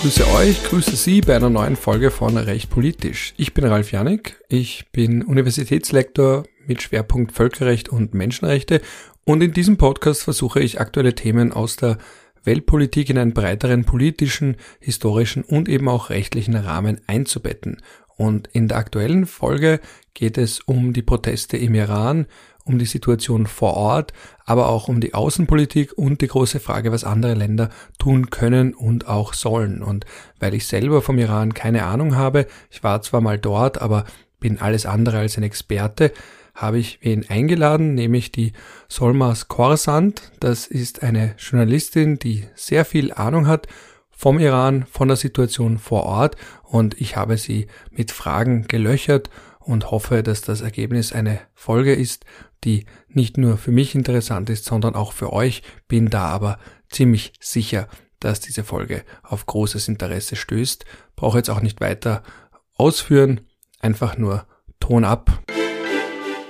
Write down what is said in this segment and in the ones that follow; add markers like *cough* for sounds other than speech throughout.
grüße euch, grüße Sie bei einer neuen Folge von Recht Politisch. Ich bin Ralf Janik, ich bin Universitätslektor mit Schwerpunkt Völkerrecht und Menschenrechte und in diesem Podcast versuche ich aktuelle Themen aus der Weltpolitik in einen breiteren politischen, historischen und eben auch rechtlichen Rahmen einzubetten. Und in der aktuellen Folge geht es um die Proteste im Iran, um die Situation vor Ort, aber auch um die Außenpolitik und die große Frage, was andere Länder tun können und auch sollen. Und weil ich selber vom Iran keine Ahnung habe, ich war zwar mal dort, aber bin alles andere als ein Experte, habe ich wen eingeladen, nämlich die Solmas Korsand. Das ist eine Journalistin, die sehr viel Ahnung hat vom Iran, von der Situation vor Ort und ich habe sie mit Fragen gelöchert und hoffe, dass das Ergebnis eine Folge ist, die nicht nur für mich interessant ist, sondern auch für euch. Bin da aber ziemlich sicher, dass diese Folge auf großes Interesse stößt. Brauche jetzt auch nicht weiter ausführen, einfach nur Ton ab.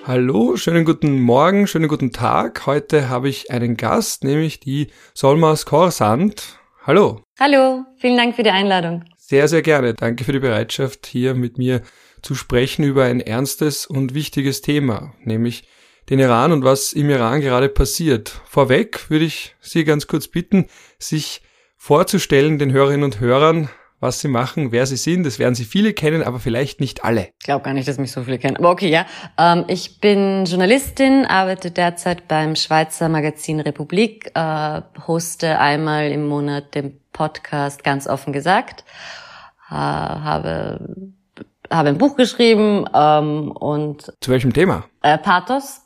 Hallo, schönen guten Morgen, schönen guten Tag. Heute habe ich einen Gast, nämlich die Solmas Korsand. Hallo. Hallo, vielen Dank für die Einladung. Sehr, sehr gerne. Danke für die Bereitschaft, hier mit mir zu sprechen über ein ernstes und wichtiges Thema, nämlich den Iran und was im Iran gerade passiert. Vorweg würde ich Sie ganz kurz bitten, sich vorzustellen den Hörerinnen und Hörern, was sie machen, wer sie sind. Das werden sie viele kennen, aber vielleicht nicht alle. Ich glaube gar nicht, dass mich so viele kennen. Aber okay, ja. Ähm, ich bin Journalistin, arbeite derzeit beim Schweizer Magazin Republik, äh, hoste einmal im Monat den Podcast ganz offen gesagt, äh, habe habe ein Buch geschrieben ähm, und zu welchem Thema? Äh, Pathos.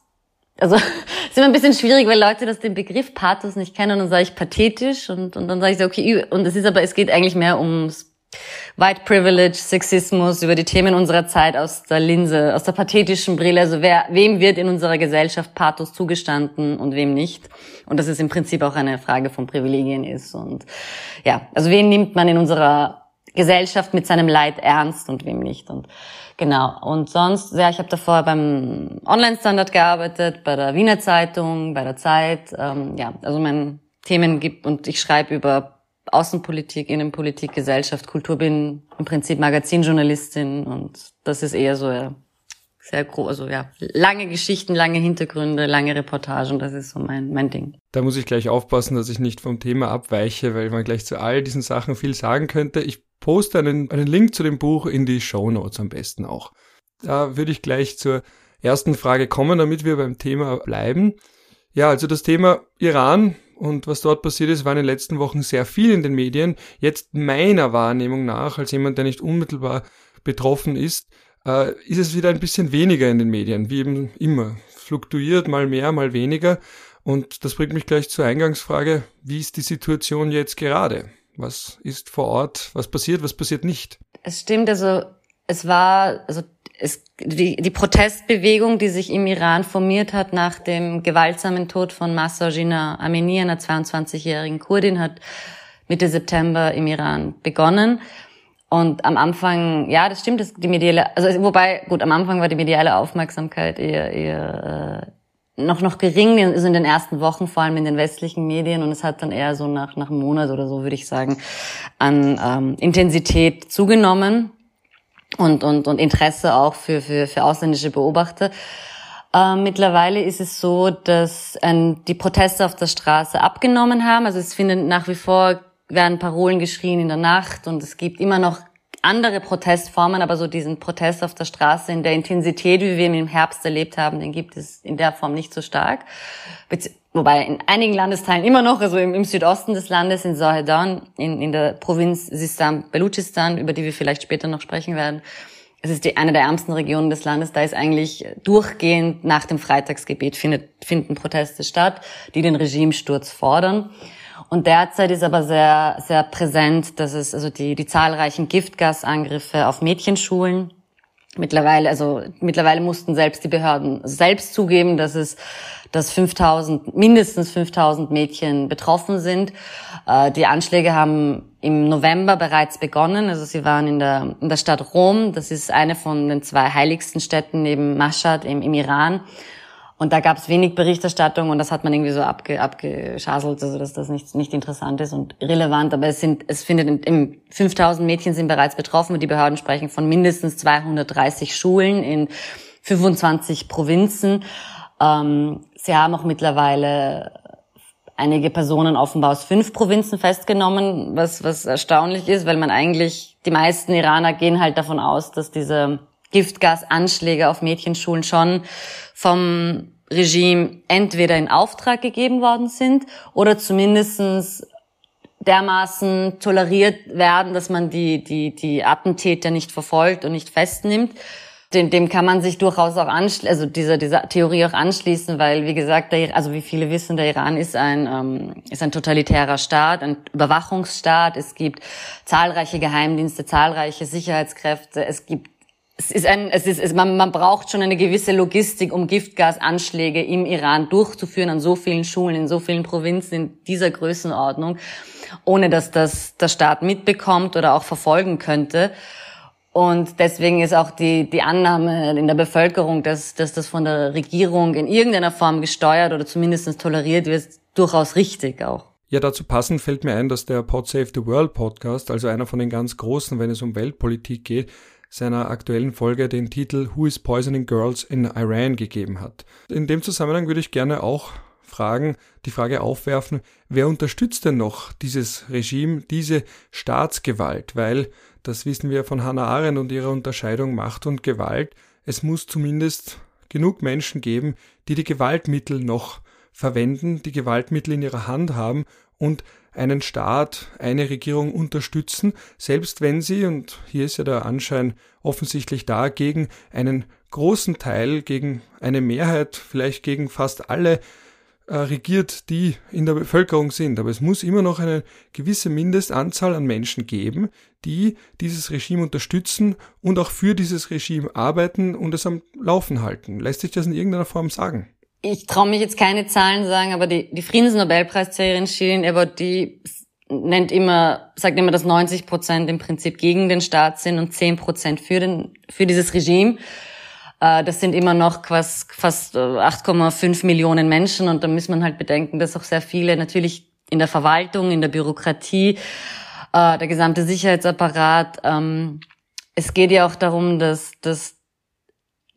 Also *laughs* ist immer ein bisschen schwierig, weil Leute das den Begriff Pathos nicht kennen und dann sage ich pathetisch und, und dann sage ich so, okay, und es ist aber, es geht eigentlich mehr ums White Privilege, Sexismus, über die Themen unserer Zeit aus der Linse, aus der pathetischen Brille. Also wer, wem wird in unserer Gesellschaft Pathos zugestanden und wem nicht? Und dass es im Prinzip auch eine Frage von Privilegien ist. Und ja, also wen nimmt man in unserer Gesellschaft mit seinem Leid ernst und wem nicht. Und genau. Und sonst, ja, ich habe davor beim Online-Standard gearbeitet, bei der Wiener Zeitung, bei der Zeit. Ähm, ja, also mein Themen gibt und ich schreibe über Außenpolitik, Innenpolitik, Gesellschaft, Kultur, bin im Prinzip Magazinjournalistin und das ist eher so ja, sehr groß, also ja, lange Geschichten, lange Hintergründe, lange Reportagen, das ist so mein, mein Ding. Da muss ich gleich aufpassen, dass ich nicht vom Thema abweiche, weil man gleich zu all diesen Sachen viel sagen könnte. Ich poste einen, einen Link zu dem Buch in die Show Notes am besten auch. Da würde ich gleich zur ersten Frage kommen, damit wir beim Thema bleiben. Ja, also das Thema Iran und was dort passiert ist, war in den letzten Wochen sehr viel in den Medien. Jetzt meiner Wahrnehmung nach, als jemand, der nicht unmittelbar betroffen ist, äh, ist es wieder ein bisschen weniger in den Medien, wie eben immer. Fluktuiert mal mehr, mal weniger. Und das bringt mich gleich zur Eingangsfrage, wie ist die Situation jetzt gerade? Was ist vor Ort? Was passiert? Was passiert nicht? Es stimmt, also es war, also es, die, die Protestbewegung, die sich im Iran formiert hat nach dem gewaltsamen Tod von Massa Jina Amini, einer 22-jährigen Kurdin, hat Mitte September im Iran begonnen. Und am Anfang, ja, das stimmt, das, die mediale, also wobei, gut, am Anfang war die mediale Aufmerksamkeit eher, eher äh, noch noch gering, also in den ersten Wochen, vor allem in den westlichen Medien. Und es hat dann eher so nach, nach einem Monat oder so, würde ich sagen, an ähm, Intensität zugenommen und, und, und Interesse auch für, für, für ausländische Beobachter. Ähm, mittlerweile ist es so, dass ähm, die Proteste auf der Straße abgenommen haben. Also es finden nach wie vor werden Parolen geschrien in der Nacht und es gibt immer noch andere Protestformen, aber so diesen Protest auf der Straße in der Intensität, wie wir ihn im Herbst erlebt haben, den gibt es in der Form nicht so stark. Wobei in einigen Landesteilen immer noch, also im, im Südosten des Landes, in Zahedan, in, in der Provinz Sistan Belutschistan, über die wir vielleicht später noch sprechen werden, es ist die, eine der ärmsten Regionen des Landes, da ist eigentlich durchgehend nach dem Freitagsgebet findet, finden Proteste statt, die den Regimesturz fordern. Und derzeit ist aber sehr, sehr präsent, dass es also die, die zahlreichen Giftgasangriffe auf Mädchenschulen mittlerweile, also mittlerweile mussten selbst die Behörden selbst zugeben, dass es, dass 5000, mindestens 5000 Mädchen betroffen sind. Äh, die Anschläge haben im November bereits begonnen. Also sie waren in der, in der Stadt Rom. Das ist eine von den zwei heiligsten Städten neben Mashhad im, im Iran. Und da gab es wenig Berichterstattung und das hat man irgendwie so abge, abgeschaselt, also dass das nicht, nicht interessant ist und relevant. Aber es sind, es findet im 5000 Mädchen sind bereits betroffen und die Behörden sprechen von mindestens 230 Schulen in 25 Provinzen. Ähm, sie haben auch mittlerweile einige Personen offenbar aus fünf Provinzen festgenommen, was, was erstaunlich ist, weil man eigentlich, die meisten Iraner gehen halt davon aus, dass diese Giftgasanschläge auf Mädchenschulen schon vom Regime entweder in Auftrag gegeben worden sind oder zumindestens dermaßen toleriert werden, dass man die, die, die Attentäter nicht verfolgt und nicht festnimmt. Dem, dem kann man sich durchaus auch anschließen, also dieser, dieser Theorie auch anschließen, weil, wie gesagt, der, also wie viele wissen, der Iran ist ein, ähm, ist ein totalitärer Staat, ein Überwachungsstaat. Es gibt zahlreiche Geheimdienste, zahlreiche Sicherheitskräfte. Es gibt es ist ein, es ist, es, man, man braucht schon eine gewisse Logistik, um Giftgasanschläge im Iran durchzuführen an so vielen Schulen, in so vielen Provinzen in dieser Größenordnung, ohne dass das der Staat mitbekommt oder auch verfolgen könnte. Und deswegen ist auch die, die Annahme in der Bevölkerung, dass, dass das von der Regierung in irgendeiner Form gesteuert oder zumindest toleriert wird, durchaus richtig auch. Ja, dazu passend fällt mir ein, dass der Pod Save the World Podcast, also einer von den ganz großen, wenn es um Weltpolitik geht, seiner aktuellen Folge den Titel Who is Poisoning Girls in Iran gegeben hat. In dem Zusammenhang würde ich gerne auch fragen, die Frage aufwerfen, wer unterstützt denn noch dieses Regime, diese Staatsgewalt? Weil, das wissen wir von Hannah Arendt und ihrer Unterscheidung Macht und Gewalt, es muss zumindest genug Menschen geben, die die Gewaltmittel noch verwenden, die Gewaltmittel in ihrer Hand haben und einen Staat, eine Regierung unterstützen, selbst wenn sie, und hier ist ja der Anschein offensichtlich da, gegen einen großen Teil, gegen eine Mehrheit, vielleicht gegen fast alle äh, regiert, die in der Bevölkerung sind. Aber es muss immer noch eine gewisse Mindestanzahl an Menschen geben, die dieses Regime unterstützen und auch für dieses Regime arbeiten und es am Laufen halten. Lässt sich das in irgendeiner Form sagen? Ich traue mich jetzt keine Zahlen sagen, aber die, die Friedensnobelpreisträgerin Shirin die nennt immer, sagt immer, dass 90 Prozent im Prinzip gegen den Staat sind und 10 Prozent für den, für dieses Regime. Äh, das sind immer noch fast, fast 8,5 Millionen Menschen und da muss man halt bedenken, dass auch sehr viele natürlich in der Verwaltung, in der Bürokratie, äh, der gesamte Sicherheitsapparat, ähm, es geht ja auch darum, dass, dass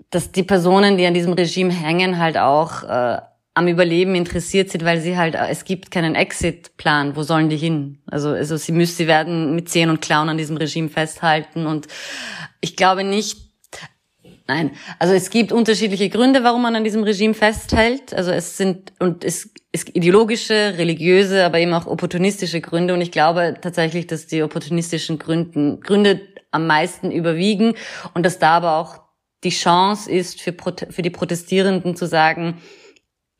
dass die Personen, die an diesem Regime hängen, halt auch äh, am Überleben interessiert sind, weil sie halt, es gibt keinen Exit-Plan. Wo sollen die hin? Also, also sie müssen, sie werden mit Zehen und Klauen an diesem Regime festhalten und ich glaube nicht, Nein, also es gibt unterschiedliche Gründe, warum man an diesem Regime festhält. Also es sind und es ist ideologische, religiöse, aber eben auch opportunistische Gründe. Und ich glaube tatsächlich, dass die opportunistischen Gründen, Gründe am meisten überwiegen und dass da aber auch die Chance ist für, für die Protestierenden zu sagen,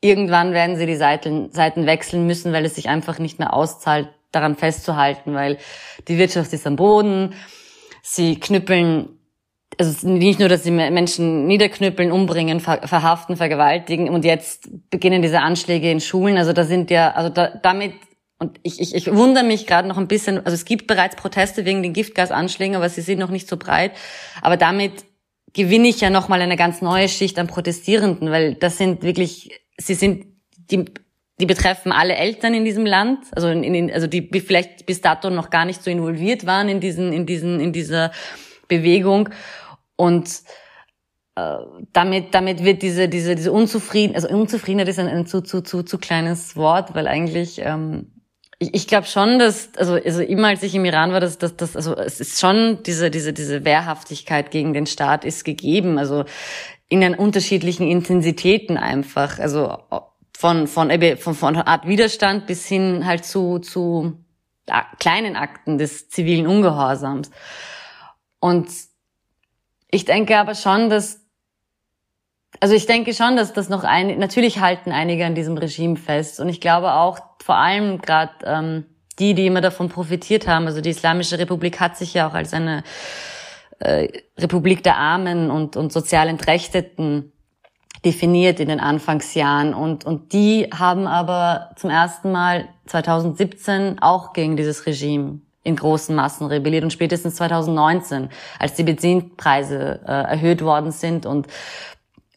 irgendwann werden sie die Seiten, Seiten wechseln müssen, weil es sich einfach nicht mehr auszahlt, daran festzuhalten, weil die Wirtschaft ist am Boden, sie knüppeln, also nicht nur, dass sie Menschen niederknüppeln, umbringen, verhaften, vergewaltigen und jetzt beginnen diese Anschläge in Schulen, also da sind ja, also da, damit und ich, ich, ich wundere mich gerade noch ein bisschen, also es gibt bereits Proteste wegen den Giftgasanschlägen, aber sie sind noch nicht so breit. Aber damit gewinne ich ja nochmal eine ganz neue Schicht an Protestierenden, weil das sind wirklich, sie sind, die, die betreffen alle Eltern in diesem Land, also in, in, also die vielleicht bis dato noch gar nicht so involviert waren in diesen, in diesen, in dieser Bewegung. Und äh, damit, damit wird diese, diese, diese Unzufrieden, also Unzufriedenheit ist ein, ein zu, zu, zu, zu kleines Wort, weil eigentlich ähm, ich, ich glaube schon, dass, also, also immer als ich im Iran war, dass, dass, dass, also es ist schon diese, diese, diese Wehrhaftigkeit gegen den Staat ist gegeben, also in den unterschiedlichen Intensitäten einfach, also von, von, von, von Art Widerstand bis hin halt zu, zu kleinen Akten des zivilen Ungehorsams. Und ich denke aber schon, dass also ich denke schon, dass das noch ein, natürlich halten einige an diesem Regime fest. Und ich glaube auch, vor allem gerade ähm, die, die immer davon profitiert haben, also die Islamische Republik hat sich ja auch als eine äh, Republik der Armen und, und sozial Entrechteten definiert in den Anfangsjahren. Und, und die haben aber zum ersten Mal 2017 auch gegen dieses Regime in großen Massen rebelliert und spätestens 2019, als die Benzinpreise äh, erhöht worden sind und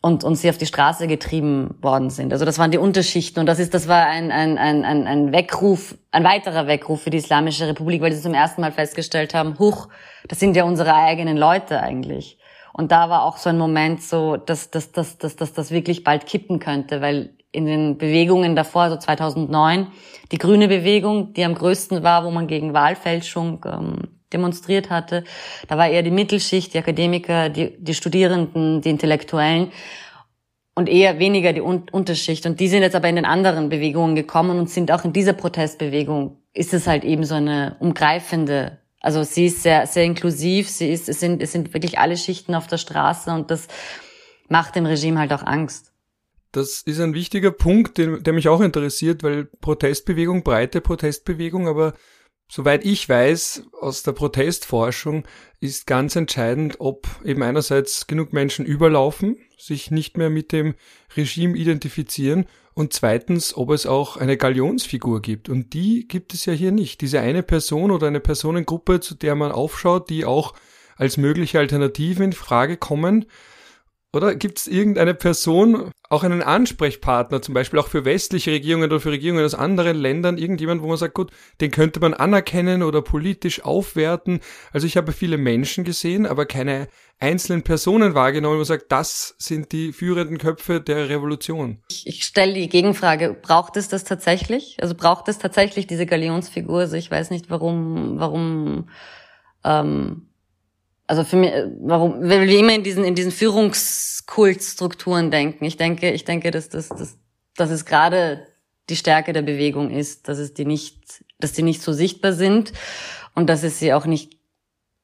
und, und sie auf die Straße getrieben worden sind. Also das waren die Unterschichten und das ist, das war ein, ein, ein, ein, Weckruf, ein weiterer Weckruf für die Islamische Republik, weil sie zum ersten Mal festgestellt haben, huch, das sind ja unsere eigenen Leute eigentlich. Und da war auch so ein Moment so, dass, dass, dass, dass, dass das wirklich bald kippen könnte, weil in den Bewegungen davor, so 2009, die grüne Bewegung, die am größten war, wo man gegen Wahlfälschung ähm, demonstriert hatte. Da war eher die Mittelschicht, die Akademiker, die, die Studierenden, die Intellektuellen und eher weniger die Un Unterschicht. Und die sind jetzt aber in den anderen Bewegungen gekommen und sind auch in dieser Protestbewegung, ist es halt eben so eine umgreifende, also sie ist sehr, sehr inklusiv, sie ist, es sind, es sind wirklich alle Schichten auf der Straße und das macht dem Regime halt auch Angst. Das ist ein wichtiger Punkt, der mich auch interessiert, weil Protestbewegung, breite Protestbewegung, aber Soweit ich weiß aus der Protestforschung ist ganz entscheidend, ob eben einerseits genug Menschen überlaufen, sich nicht mehr mit dem Regime identifizieren und zweitens, ob es auch eine Galionsfigur gibt. Und die gibt es ja hier nicht. Diese eine Person oder eine Personengruppe, zu der man aufschaut, die auch als mögliche Alternativen in Frage kommen, oder gibt es irgendeine Person, auch einen Ansprechpartner, zum Beispiel auch für westliche Regierungen oder für Regierungen aus anderen Ländern, irgendjemand, wo man sagt, gut, den könnte man anerkennen oder politisch aufwerten. Also ich habe viele Menschen gesehen, aber keine einzelnen Personen wahrgenommen, wo man sagt, das sind die führenden Köpfe der Revolution. Ich, ich stelle die Gegenfrage, braucht es das tatsächlich? Also braucht es tatsächlich diese Galionsfigur? Also ich weiß nicht, warum, warum ähm, also für mich, warum, weil wir immer in diesen, in diesen Führungskultstrukturen denken. Ich denke, ich denke, dass das, dass, dass es gerade die Stärke der Bewegung ist, dass es die nicht, dass die nicht so sichtbar sind und dass es sie auch nicht,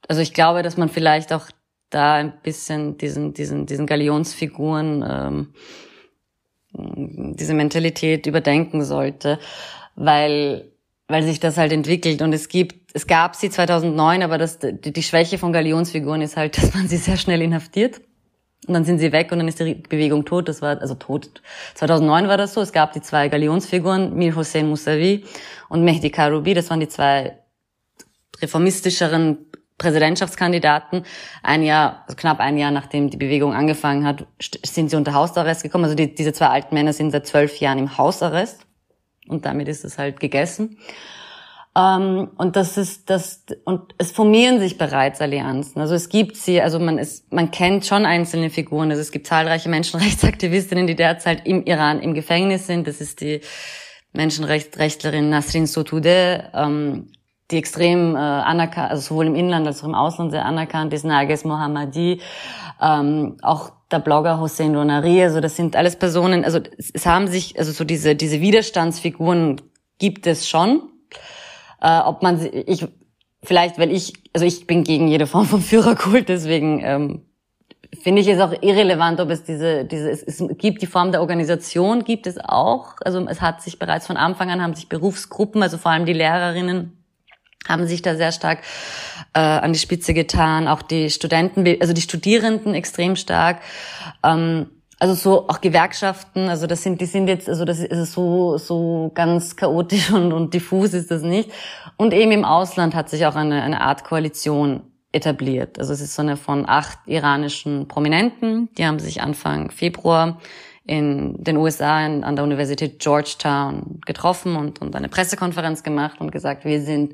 also ich glaube, dass man vielleicht auch da ein bisschen diesen, diesen, diesen Galionsfiguren, ähm, diese Mentalität überdenken sollte, weil weil sich das halt entwickelt und es gibt, es gab sie 2009, aber das, die, die Schwäche von Galionsfiguren ist halt, *laughs* dass man sie sehr schnell inhaftiert und dann sind sie weg und dann ist die Bewegung tot. Das war also tot. 2009 war das so. Es gab die zwei Galionsfiguren, Mir Hossein Mousavi und Mehdi Karoubi. Das waren die zwei reformistischeren Präsidentschaftskandidaten. Ein Jahr, also knapp ein Jahr nachdem die Bewegung angefangen hat, sind sie unter Hausarrest gekommen. Also die, diese zwei alten Männer sind seit zwölf Jahren im Hausarrest und damit ist es halt gegessen. Ähm, und das ist das und es formieren sich bereits Allianzen. Also es gibt sie, also man ist, man kennt schon einzelne Figuren. Also es gibt zahlreiche Menschenrechtsaktivistinnen, die derzeit im Iran im Gefängnis sind. Das ist die Menschenrechtsrechtlerin Nasrin Sotoudeh, ähm, die extrem äh, anerkannt, also sowohl im Inland als auch im Ausland sehr anerkannt ist, Nages Mohammadi, ähm, auch der Blogger Hossein Ronari, also das sind alles Personen, also es haben sich, also so diese, diese Widerstandsfiguren gibt es schon. Äh, ob man ich, vielleicht, weil ich, also ich bin gegen jede Form von Führerkult, deswegen ähm, finde ich es auch irrelevant, ob es diese, diese, es, es gibt die Form der Organisation, gibt es auch. Also es hat sich bereits von Anfang an haben sich Berufsgruppen, also vor allem die Lehrerinnen, haben sich da sehr stark äh, an die Spitze getan, auch die Studenten, also die Studierenden extrem stark. Ähm, also so auch Gewerkschaften, also das sind, die sind jetzt, also das ist so, so ganz chaotisch *laughs* und, und diffus ist das nicht. Und eben im Ausland hat sich auch eine, eine Art Koalition etabliert. Also es ist so eine von acht iranischen Prominenten, die haben sich Anfang Februar in den USA in, an der Universität Georgetown getroffen und, und eine Pressekonferenz gemacht und gesagt, wir sind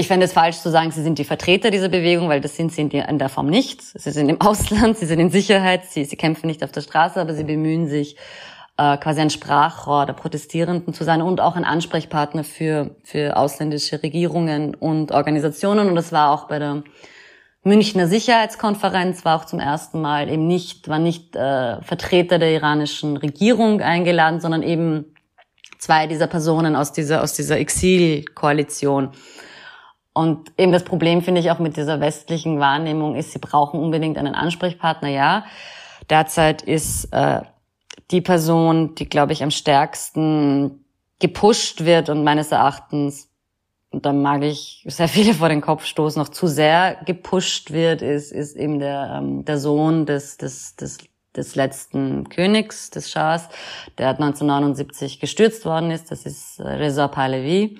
ich fände es falsch zu sagen, sie sind die Vertreter dieser Bewegung, weil das sind sie in der Form nicht. Sie sind im *laughs* Ausland, sie sind in Sicherheit, sie, sie kämpfen nicht auf der Straße, aber sie bemühen sich, äh, quasi ein Sprachrohr der Protestierenden zu sein und auch ein Ansprechpartner für, für ausländische Regierungen und Organisationen. Und das war auch bei der Münchner Sicherheitskonferenz, war auch zum ersten Mal eben nicht, war nicht äh, Vertreter der iranischen Regierung eingeladen, sondern eben zwei dieser Personen aus dieser, aus dieser Exilkoalition. Und eben das Problem finde ich auch mit dieser westlichen Wahrnehmung ist, sie brauchen unbedingt einen Ansprechpartner, ja. Derzeit ist äh, die Person, die, glaube ich, am stärksten gepusht wird und meines Erachtens, und da mag ich sehr viele vor den Kopf stoßen, noch zu sehr gepusht wird, ist, ist eben der, ähm, der Sohn des, des, des, des letzten Königs, des Schahs, der 1979 gestürzt worden ist. Das ist äh, Reza Pahlavi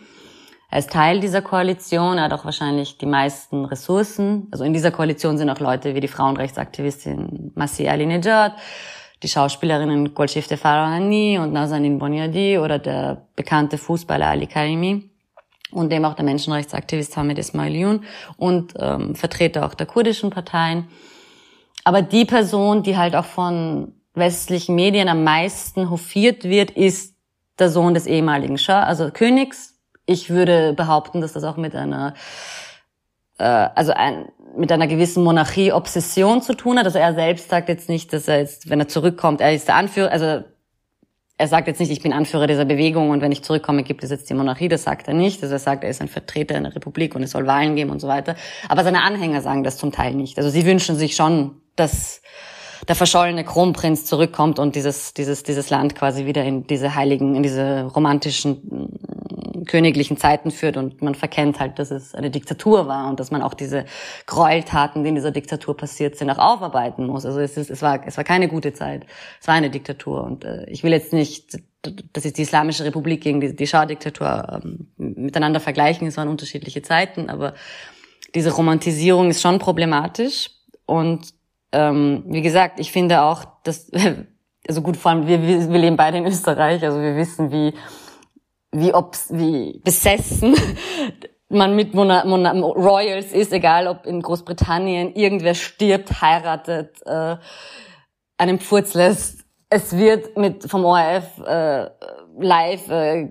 Er ist Teil dieser Koalition, er hat auch wahrscheinlich die meisten Ressourcen. Also in dieser Koalition sind auch Leute wie die Frauenrechtsaktivistin Masih Alinejad, die Schauspielerinnen Golshifte Farahani und Nazanin Boniadi oder der bekannte Fußballer Ali Karimi und eben auch der Menschenrechtsaktivist Hamid Ismailion und ähm, Vertreter auch der kurdischen Parteien. Aber die Person, die halt auch von westlichen Medien am meisten hofiert wird, ist der Sohn des ehemaligen Schah, also Königs. Ich würde behaupten, dass das auch mit einer äh, also ein, mit einer gewissen Monarchie-Obsession zu tun hat. Also er selbst sagt jetzt nicht, dass er jetzt, wenn er zurückkommt, er ist der Anführer, also er sagt jetzt nicht, ich bin Anführer dieser Bewegung und wenn ich zurückkomme, gibt es jetzt die Monarchie. Das sagt er nicht. Also er sagt, er ist ein Vertreter in der Republik und es soll Wahlen geben und so weiter. Aber seine Anhänger sagen das zum Teil nicht. Also sie wünschen sich schon, dass der verschollene Kronprinz zurückkommt und dieses, dieses, dieses Land quasi wieder in diese heiligen, in diese romantischen königlichen Zeiten führt und man verkennt halt, dass es eine Diktatur war und dass man auch diese Gräueltaten, die in dieser Diktatur passiert sind, auch aufarbeiten muss. Also es, ist, es, war, es war keine gute Zeit. Es war eine Diktatur und äh, ich will jetzt nicht, dass ist die Islamische Republik gegen die, die Schah-Diktatur ähm, miteinander vergleichen. Es waren unterschiedliche Zeiten, aber diese Romantisierung ist schon problematisch und ähm, wie gesagt, ich finde auch, dass *laughs* also gut, vor allem wir, wir leben beide in Österreich, also wir wissen, wie wie ob's, wie besessen *laughs* man mit Mona, Mona, Royals ist, egal ob in Großbritannien irgendwer stirbt, heiratet, äh, einen Pfurz lässt. Es wird mit vom ORF äh, live äh,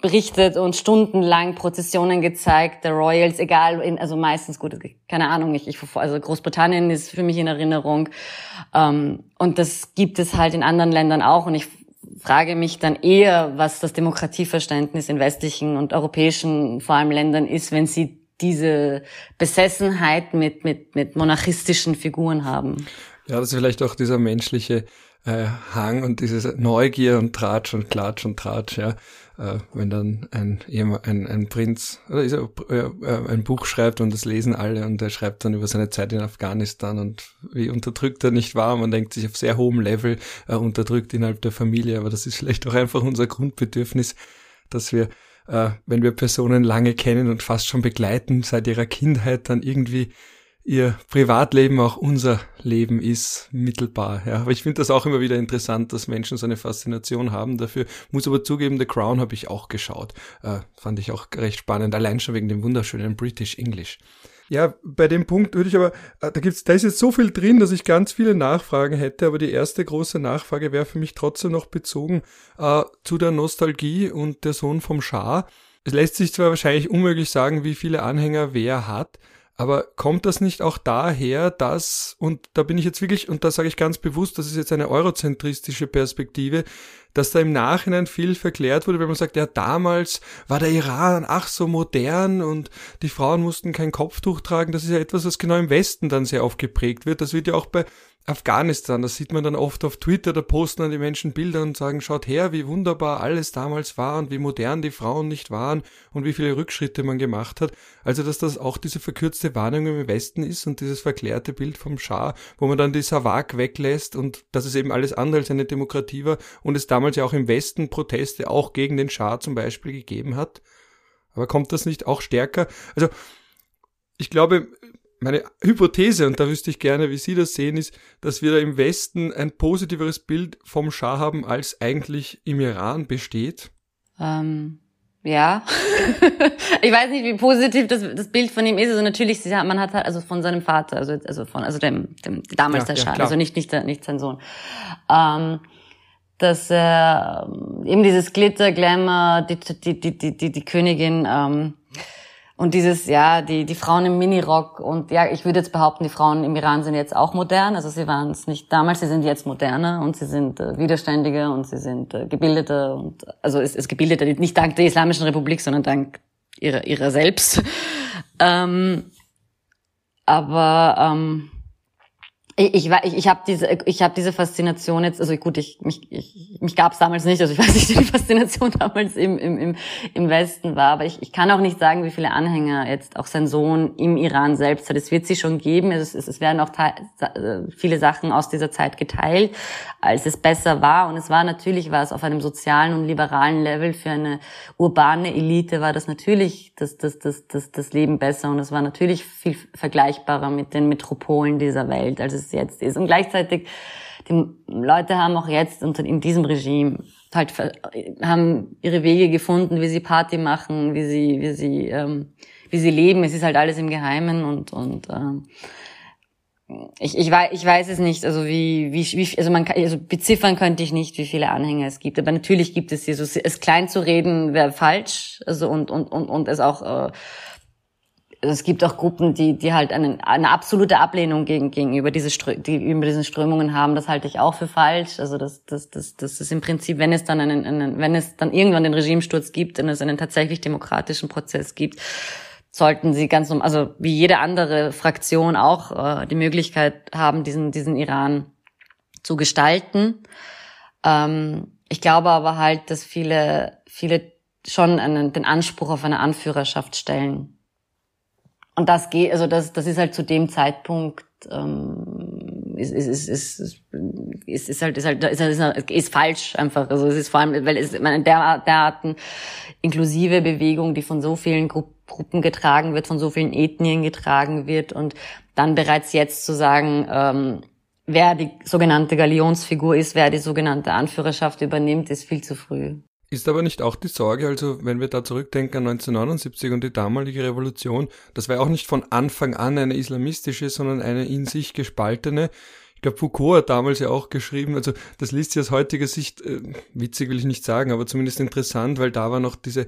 berichtet und stundenlang Prozessionen gezeigt der Royals, egal, in, also meistens gut, keine Ahnung, ich, ich also Großbritannien ist für mich in Erinnerung ähm, und das gibt es halt in anderen Ländern auch und ich frage mich dann eher, was das Demokratieverständnis in westlichen und europäischen vor allem Ländern ist, wenn sie diese Besessenheit mit, mit, mit monarchistischen Figuren haben. Ja, das ist vielleicht auch dieser menschliche äh, Hang und diese Neugier und Tratsch und Klatsch und Tratsch, ja äh, wenn dann ein, ein, ein Prinz oder ist er, äh, ein Buch schreibt und das lesen alle und er schreibt dann über seine Zeit in Afghanistan und wie unterdrückt er nicht war. Man denkt sich auf sehr hohem Level äh, unterdrückt innerhalb der Familie, aber das ist vielleicht auch einfach unser Grundbedürfnis, dass wir, äh, wenn wir Personen lange kennen und fast schon begleiten seit ihrer Kindheit, dann irgendwie ihr Privatleben auch unser Leben ist, mittelbar. Ja. Aber ich finde das auch immer wieder interessant, dass Menschen so eine Faszination haben dafür. Muss aber zugeben, The Crown habe ich auch geschaut. Äh, fand ich auch recht spannend, allein schon wegen dem wunderschönen British English. Ja, bei dem Punkt würde ich aber, äh, da gibt's, da ist jetzt so viel drin, dass ich ganz viele Nachfragen hätte, aber die erste große Nachfrage wäre für mich trotzdem noch bezogen äh, zu der Nostalgie und der Sohn vom Schah. Es lässt sich zwar wahrscheinlich unmöglich sagen, wie viele Anhänger wer hat, aber kommt das nicht auch daher, dass, und da bin ich jetzt wirklich, und da sage ich ganz bewusst, das ist jetzt eine eurozentristische Perspektive, dass da im Nachhinein viel verklärt wurde, wenn man sagt, ja, damals war der Iran ach so modern und die Frauen mussten kein Kopftuch tragen. Das ist ja etwas, was genau im Westen dann sehr oft geprägt wird. Das wird ja auch bei Afghanistan, das sieht man dann oft auf Twitter, da posten dann die Menschen Bilder und sagen, schaut her, wie wunderbar alles damals war und wie modern die Frauen nicht waren und wie viele Rückschritte man gemacht hat. Also, dass das auch diese verkürzte Wahrnehmung im Westen ist und dieses verklärte Bild vom Schah, wo man dann die Savak weglässt und dass es eben alles andere als eine Demokratie war und es damals ja auch im Westen Proteste auch gegen den Schah zum Beispiel gegeben hat. Aber kommt das nicht auch stärker? Also, ich glaube, meine Hypothese, und da wüsste ich gerne, wie Sie das sehen, ist, dass wir da im Westen ein positiveres Bild vom Schah haben, als eigentlich im Iran besteht? Ähm, ja. *laughs* ich weiß nicht, wie positiv das, das Bild von ihm ist. Also natürlich, man hat halt, also von seinem Vater, also, also von, also dem, dem damals ja, der Schah, ja, also nicht, nicht, nicht sein Sohn. Ähm, dass er eben dieses Glitter, Glamour, die, die, die, die, die, die Königin, ähm, und dieses, ja, die, die Frauen im Minirock und ja, ich würde jetzt behaupten, die Frauen im Iran sind jetzt auch modern. Also sie waren es nicht damals, sie sind jetzt moderner und sie sind äh, widerständiger und sie sind äh, gebildeter und also es ist gebildeter, nicht dank der Islamischen Republik, sondern dank ihrer, ihrer selbst. ähm, aber ähm, Ich, ich, ich, habe diese, ich habe diese Faszination jetzt, also gut, ich mich, ich, mich gab es damals nicht, also ich *laughs* weiß nicht, wie die Faszination damals im, im, im, im Westen war, aber ich, ich kann auch nicht sagen, wie viele Anhänger jetzt auch sein Sohn im Iran selbst hat. Es wird sie schon geben, es, es, es werden auch äh, viele Sachen aus dieser Zeit geteilt, als es besser war und es war natürlich, war es auf einem sozialen und liberalen Level für eine urbane Elite war das natürlich das, das, das, das, das Leben besser und es war natürlich viel vergleichbarer mit den Metropolen dieser Welt, als es jetzt ist. Und gleichzeitig, die Leute haben auch jetzt unter, in diesem Regime halt haben ihre Wege gefunden, wie sie Party machen, wie sie, wie sie, ähm, wie sie leben. Es ist halt alles im Geheimen und und ähm, ich, ich, weiß, ich weiß es nicht, also wie, wie, wie also man kann, also beziffern könnte ich nicht, wie viele Anhänger es gibt, aber natürlich gibt es sie. So, es klein zu reden wäre falsch, also und und und und es auch äh, es gibt auch Gruppen, die, die halt einen, eine absolute Ablehnung gegen, gegenüber diese Strö die über diesen Strömungen haben. Das halte ich auch für falsch. Also das, das, das, das ist im Prinzip, wenn es dann einen, einen, wenn es dann irgendwann den Regimesturz gibt und es einen tatsächlich demokratischen Prozess gibt, sollten sie ganz, also wie jede andere Fraktion auch äh, die Möglichkeit haben, diesen, diesen Iran zu gestalten. Ähm, ich glaube aber halt, dass viele, viele schon einen, den Anspruch auf eine Anführerschaft stellen und das geht, also das, das ist halt zu dem Zeitpunkt ähm, ist, ist, ist, ist, ist, ist halt ist halt ist, ist, ist falsch einfach. Also es ist vor allem, weil es meine, der, derarten inklusive Bewegung, die von so vielen Gruppen getragen wird, von so vielen Ethnien getragen wird und dann bereits jetzt zu sagen, ähm, wer die sogenannte Galionsfigur ist, wer die sogenannte Anführerschaft übernimmt, ist viel zu früh. Ist aber nicht auch die Sorge, also wenn wir da zurückdenken an 1979 und die damalige Revolution, das war ja auch nicht von Anfang an eine islamistische, sondern eine in sich gespaltene. Ich glaube, Foucault hat damals ja auch geschrieben, also das liest sich aus heutiger Sicht, äh, witzig will ich nicht sagen, aber zumindest interessant, weil da war noch diese,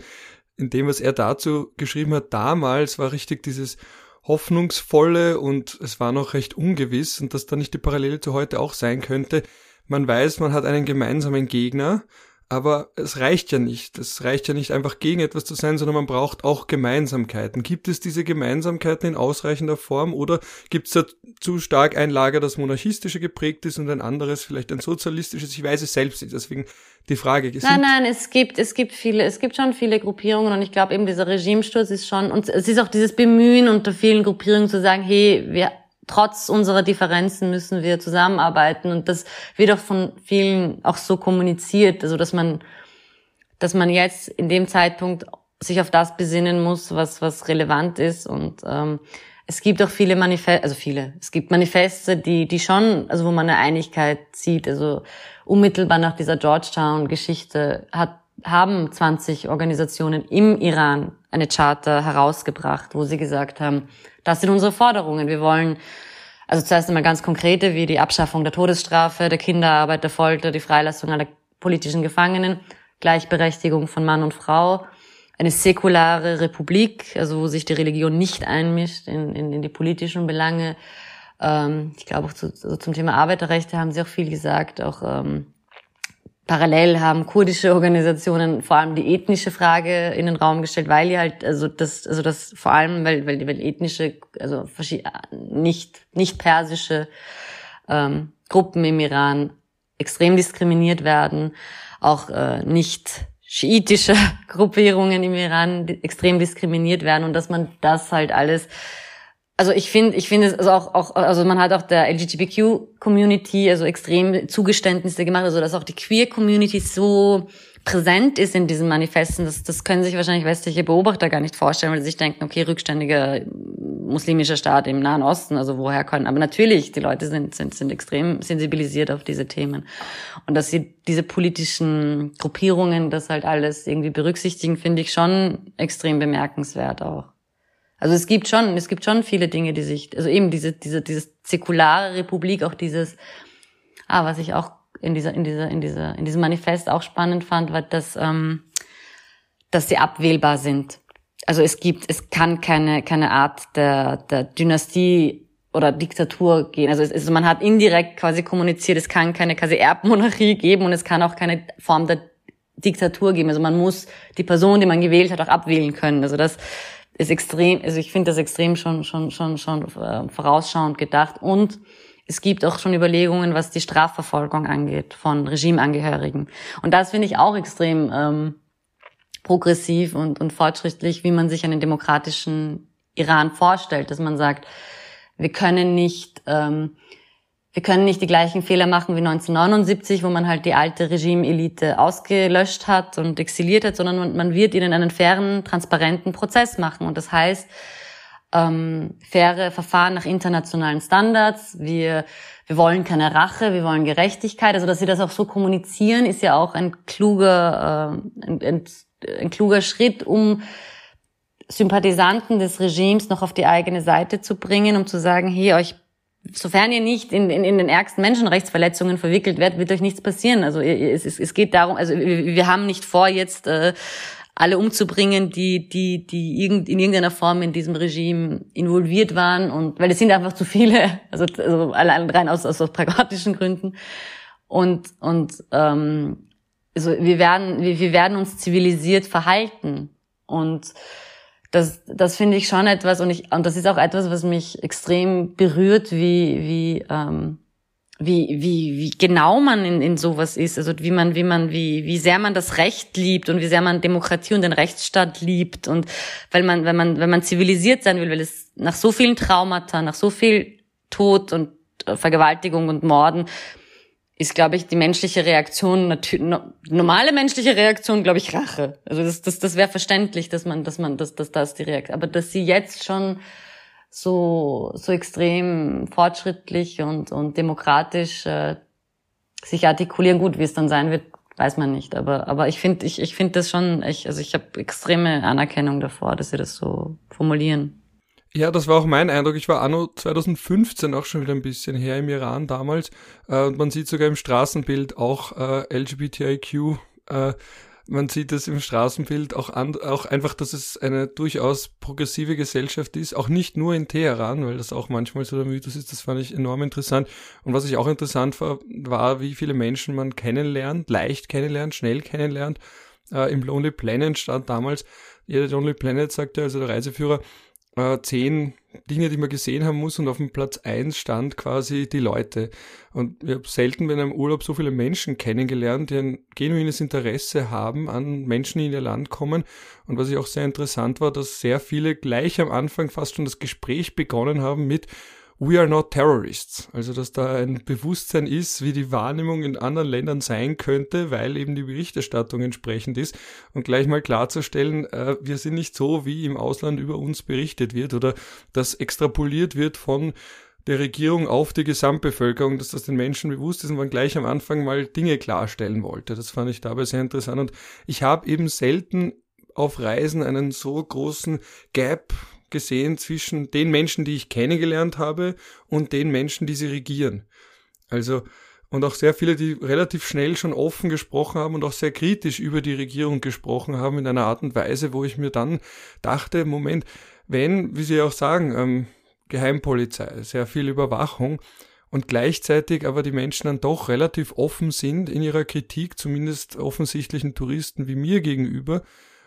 in dem, was er dazu geschrieben hat, damals war richtig dieses hoffnungsvolle und es war noch recht ungewiss und dass da nicht die Parallele zu heute auch sein könnte. Man weiß, man hat einen gemeinsamen Gegner, aber es reicht ja nicht. Es reicht ja nicht einfach gegen etwas zu sein, sondern man braucht auch Gemeinsamkeiten. Gibt es diese Gemeinsamkeiten in ausreichender Form oder gibt es da zu stark ein Lager, das monarchistische geprägt ist und ein anderes vielleicht ein sozialistisches? Ich weiß es selbst nicht. Deswegen die Frage. Nein, nein, es gibt, es gibt viele, es gibt schon viele Gruppierungen und ich glaube eben dieser Regimesturz ist schon, und es ist auch dieses Bemühen unter vielen Gruppierungen zu sagen, hey, wir trotz unserer Differenzen müssen wir zusammenarbeiten und das wird auch von vielen auch so kommuniziert, also dass man, dass man jetzt in dem Zeitpunkt sich auf das besinnen muss, was was relevant ist und ähm, es gibt auch viele Manifeste, also viele. Es gibt Manifeste, die die schon, also wo man eine Einigkeit sieht. Also unmittelbar nach dieser Georgetown-Geschichte hat haben 20 Organisationen im Iran eine Charta herausgebracht, wo sie gesagt haben, das sind unsere Forderungen. Wir wollen also zuerst einmal ganz konkrete, wie die Abschaffung der Todesstrafe, der Kinderarbeit, der Folter, die Freilassung aller politischen Gefangenen, Gleichberechtigung von Mann und Frau, eine säkulare Republik, also wo sich die Religion nicht einmischt in, in, in die politischen Belange. Ähm, ich glaube auch zu, also zum Thema Arbeiterrechte haben sie auch viel gesagt, auch ähm, Parallel haben kurdische Organisationen vor allem die ethnische Frage in den Raum gestellt, weil ja halt, also das, also das vor allem, weil, weil, weil ethnische, also nicht, nicht persische ähm, Gruppen im Iran extrem diskriminiert werden, auch äh, nicht schiitische *laughs* Gruppierungen im Iran extrem diskriminiert werden und dass man das halt alles also ich finde, ich finde es also auch, auch, also man hat auch der LGBTQ-Community also extrem Zugeständnisse gemacht, also dass auch die Queer-Community so präsent ist in diesen Manifesten, das, das können sich wahrscheinlich westliche Beobachter gar nicht vorstellen, weil sie sich denken, okay, rückständiger muslimischer Staat im Nahen Osten, also woher können, aber natürlich, die Leute sind, sind, sind extrem sensibilisiert auf diese Themen. Und dass sie diese politischen Gruppierungen das halt alles irgendwie berücksichtigen, finde ich schon extrem bemerkenswert auch. Also es gibt schon, es gibt schon viele Dinge, die sich, also eben diese, diese, dieses säkulare Republik, auch dieses, ah, was ich auch in dieser, in dieser, in dieser, in diesem Manifest auch spannend fand, war, dass, ähm, dass sie abwählbar sind. Also es gibt, es kann keine, keine Art der, der Dynastie oder Diktatur gehen. Also, es, also man hat indirekt quasi kommuniziert, es kann keine quasi Erbmonarchie geben und es kann auch keine Form der Diktatur geben. Also man muss die Person, die man gewählt hat, auch abwählen können. Also das ist extrem, also ich finde das extrem schon, schon, schon, schon äh, vorausschauend gedacht. Und es gibt auch schon Überlegungen, was die Strafverfolgung angeht von Regimeangehörigen. Und das finde ich auch extrem ähm, progressiv und, und fortschrittlich, wie man sich einen demokratischen Iran vorstellt, dass man sagt, wir können nicht ähm, wir können nicht die gleichen Fehler machen wie 1979, wo man halt die alte Regime-Elite ausgelöscht hat und exiliert hat, sondern man wird ihnen einen fairen, transparenten Prozess machen. Und das heißt, ähm, faire Verfahren nach internationalen Standards. Wir, wir wollen keine Rache, wir wollen Gerechtigkeit. Also dass sie das auch so kommunizieren, ist ja auch ein kluger, äh, ein, ein, ein kluger Schritt, um Sympathisanten des Regimes noch auf die eigene Seite zu bringen, um zu sagen, hey, euch sofern ihr nicht in, in, in den ärgsten Menschenrechtsverletzungen verwickelt werdet, wird euch nichts passieren. Also es, es, es geht darum, also wir, haben nicht vor, jetzt äh, alle umzubringen, die, die, die irgend, in irgendeiner Form in diesem Regime involviert waren und weil es sind einfach zu viele, also, also allein rein aus, aus, aus pragmatischen Gründen. Und, und ähm, also wir werden, wir, wir werden uns zivilisiert verhalten. Und das, das finde ich schon etwas und ich und das ist auch etwas, was mich extrem berührt, wie wie ähm, wie wie wie genau man in, in sowas ist, also wie man wie man wie wie sehr man das Recht liebt und wie sehr man Demokratie und den Rechtsstaat liebt. Und weil man wenn man wenn man zivilisiert sein will, weil es nach so vielen Traumata, nach so viel Tod und Vergewaltigung und Morden ist, glaube ich, die menschliche Reaktion, normale menschliche Reaktion, glaube ich, Rache. Also das, das, das wäre verständlich, dass man, dass man, dass, dass das die Reaktion, aber dass sie jetzt schon so, so extrem fortschrittlich und, und demokratisch äh, sich artikulieren, gut, wie es dann sein wird, weiß man nicht. Aber, aber ich finde, ich, ich finde das schon, ich, also ich habe extreme Anerkennung davor, dass sie das so formulieren. Ja, das war auch mein Eindruck. Ich war anno 2015 auch schon wieder ein bisschen her im Iran damals. Äh, man sieht sogar im Straßenbild auch äh, LGBTIQ. Äh, man sieht es im Straßenbild auch, an, auch einfach, dass es eine durchaus progressive Gesellschaft ist. Auch nicht nur in Teheran, weil das auch manchmal so der Mythos ist. Das fand ich enorm interessant. Und was ich auch interessant war, war, wie viele Menschen man kennenlernt, leicht kennenlernt, schnell kennenlernt. Äh, Im Lonely Planet stand damals, jeder Lonely Planet sagte, also der Reiseführer, äh, zehn Dinge, die man gesehen haben muss und auf dem Platz eins stand quasi die Leute. Und ich habe selten bei einem Urlaub so viele Menschen kennengelernt, die ein genuines Interesse haben an Menschen, die in ihr Land kommen. Und was ich auch sehr interessant war, dass sehr viele gleich am Anfang fast schon das Gespräch begonnen haben mit We are not terrorists. Also, dass da ein Bewusstsein ist, wie die Wahrnehmung in anderen Ländern sein könnte, weil eben die Berichterstattung entsprechend ist. Und gleich mal klarzustellen, äh, wir sind nicht so, wie im Ausland über uns berichtet wird oder das extrapoliert wird von der Regierung auf die Gesamtbevölkerung, dass das den Menschen bewusst ist und man gleich am Anfang mal Dinge klarstellen wollte. Das fand ich dabei sehr interessant und ich habe eben selten auf Reisen einen so großen Gap gesehen zwischen den Menschen, die ich kennengelernt habe und den Menschen, die sie regieren. Also, und auch sehr viele, die relativ schnell schon offen gesprochen haben und auch sehr kritisch über die Regierung gesprochen haben in einer Art und Weise, wo ich mir dann dachte, Moment, wenn, wie Sie auch sagen, ähm, Geheimpolizei, sehr viel Überwachung und gleichzeitig aber die Menschen dann doch relativ offen sind in ihrer Kritik, zumindest offensichtlichen Touristen wie mir gegenüber,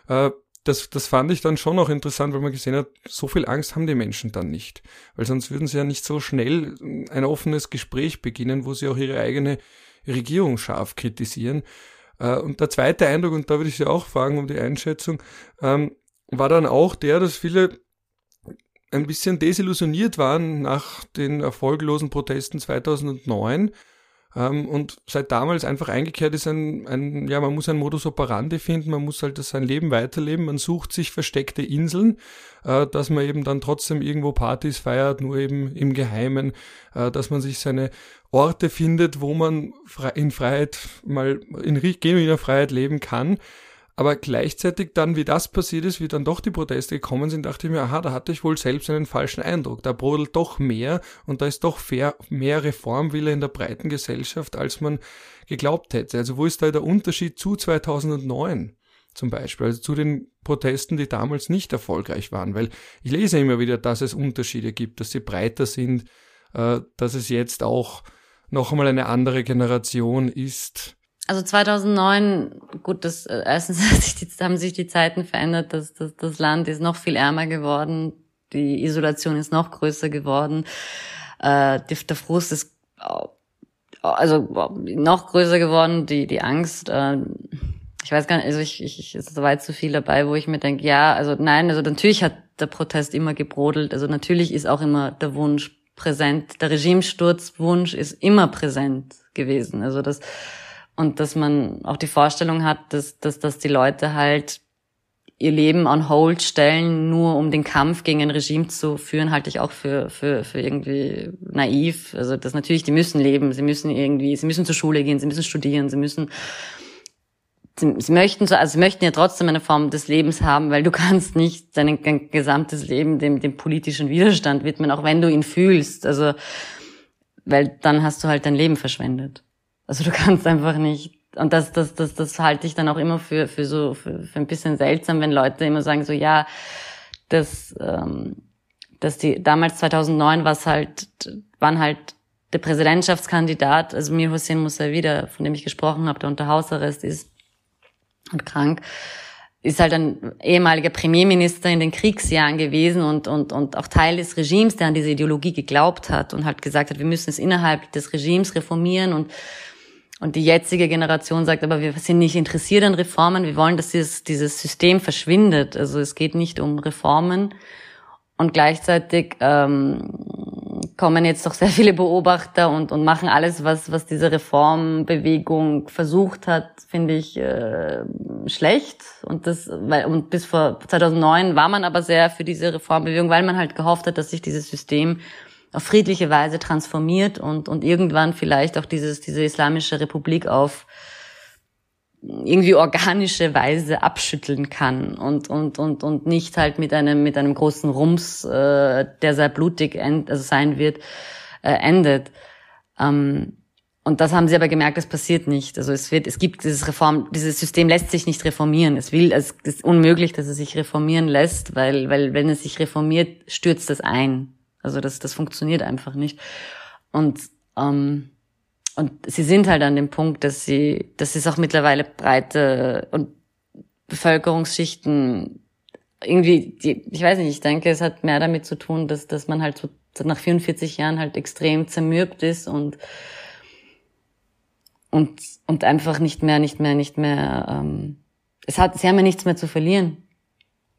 äh, das, das fand ich dann schon auch interessant, weil man gesehen hat, so viel Angst haben die Menschen dann nicht. Weil sonst würden sie ja nicht so schnell ein offenes Gespräch beginnen, wo sie auch ihre eigene Regierung scharf kritisieren. Äh, und der zweite Eindruck, und da würde ich Sie auch fragen um die Einschätzung, ähm, war dann auch der, dass viele ein bisschen desillusioniert waren nach den erfolglosen Protesten 2009 ähm, und seit damals einfach eingekehrt ist ein, ein, ja, man muss ein Modus operandi finden, man muss halt sein Leben weiterleben, man sucht sich versteckte Inseln, äh, dass man eben dann trotzdem irgendwo Partys feiert, nur eben im Geheimen, äh, dass man sich seine Orte findet, wo man in Freiheit mal in genuiner Freiheit leben kann. Aber gleichzeitig dann, wie das passiert ist, wie dann doch die Proteste gekommen sind, dachte ich mir, aha, da hatte ich wohl selbst einen falschen Eindruck. Da brodelt doch mehr und da ist doch mehr Reformwille in der breiten Gesellschaft, als man geglaubt hätte. Also wo ist da der Unterschied zu 2009? Zum Beispiel, also zu den Protesten, die damals nicht erfolgreich waren, weil ich lese immer wieder, dass es Unterschiede gibt, dass sie breiter sind, äh, dass es jetzt auch noch einmal eine andere Generation ist, also 2009, gut, das, äh, erstens *laughs* haben sich die Zeiten verändert, das, das, das Land ist noch viel ärmer geworden, die Isolation ist noch größer geworden. Äh, der Frust ist also noch größer geworden, die, die Angst. Äh, ich weiß gar nicht, also ich, ich, es ist weit zu viel dabei, wo ich mir denke, ja, also nein, also natürlich hat der Protest immer gebrodelt. Also natürlich ist auch immer der Wunsch präsent, der Regimesturzwunsch ist immer präsent gewesen. Also das und dass man auch die Vorstellung hat, dass, dass, dass die Leute halt ihr Leben on hold stellen, nur um den Kampf gegen ein Regime zu führen, halte ich auch für, für, für irgendwie naiv. Also das natürlich, die müssen leben, sie müssen irgendwie, sie müssen zur Schule gehen, sie müssen studieren, sie müssen Sie, sie möchten so, also sie möchten ja trotzdem eine Form des Lebens haben, weil du *laughs* kannst nicht dein gesamtes Leben dem, dem politischen Widerstand widmen, auch wenn du ihn fühlst. Also, weil dann hast du halt dein Leben verschwendet. Also du *laughs* kannst einfach nicht und das, das, das, das halte ich dann auch immer für, für so für, für ein bisschen seltsam, wenn Leute immer sagen so ja, das, ähm, dass die damals 2009 war es halt waren halt der Präsidentschaftskandidat, also Mir Hussein Mousavi, von dem ich gesprochen habe, der unter Hausarrest ist und krank, ist halt ein ehemaliger Premierminister in den Kriegsjahren gewesen und, und, und auch Teil des Regimes, der an diese Ideologie geglaubt hat und halt gesagt hat, wir müssen es innerhalb des Regimes reformieren und und die jetzige Generation sagt, aber wir sind nicht interessiert an Reformen, wir wollen, dass dieses, dieses System verschwindet. Also es geht nicht um Reformen. Und gleichzeitig ähm, kommen jetzt doch sehr viele Beobachter und, und machen alles, was, was diese Reformbewegung versucht hat, finde ich äh, schlecht. Und das, weil, und bis vor 2009 war man aber sehr für diese Reformbewegung, weil man halt gehofft hat, dass sich dieses System auf friedliche Weise transformiert und, und irgendwann vielleicht auch dieses, diese islamische Republik auf irgendwie organische Weise abschütteln kann und und und und nicht halt mit einem mit einem großen Rums, äh, der sehr blutig end, also sein wird, äh, endet. Ähm, und das haben sie aber gemerkt, das passiert nicht. Also es wird, es gibt dieses Reform, dieses System lässt sich nicht reformieren. Es will, es ist unmöglich, dass es sich reformieren lässt, weil, weil wenn es sich reformiert, stürzt es ein. Also das, das funktioniert einfach nicht. Und, ähm, und sie sind halt an dem Punkt, dass sie, dass es auch mittlerweile breite und Bevölkerungsschichten irgendwie, die, ich weiß nicht, ich denke, es hat mehr damit zu tun, dass, dass man halt so nach 44 Jahren halt extrem zermürbt ist und und und einfach nicht mehr, nicht mehr, nicht mehr. Ähm, es hat, sie haben ja nichts mehr zu verlieren.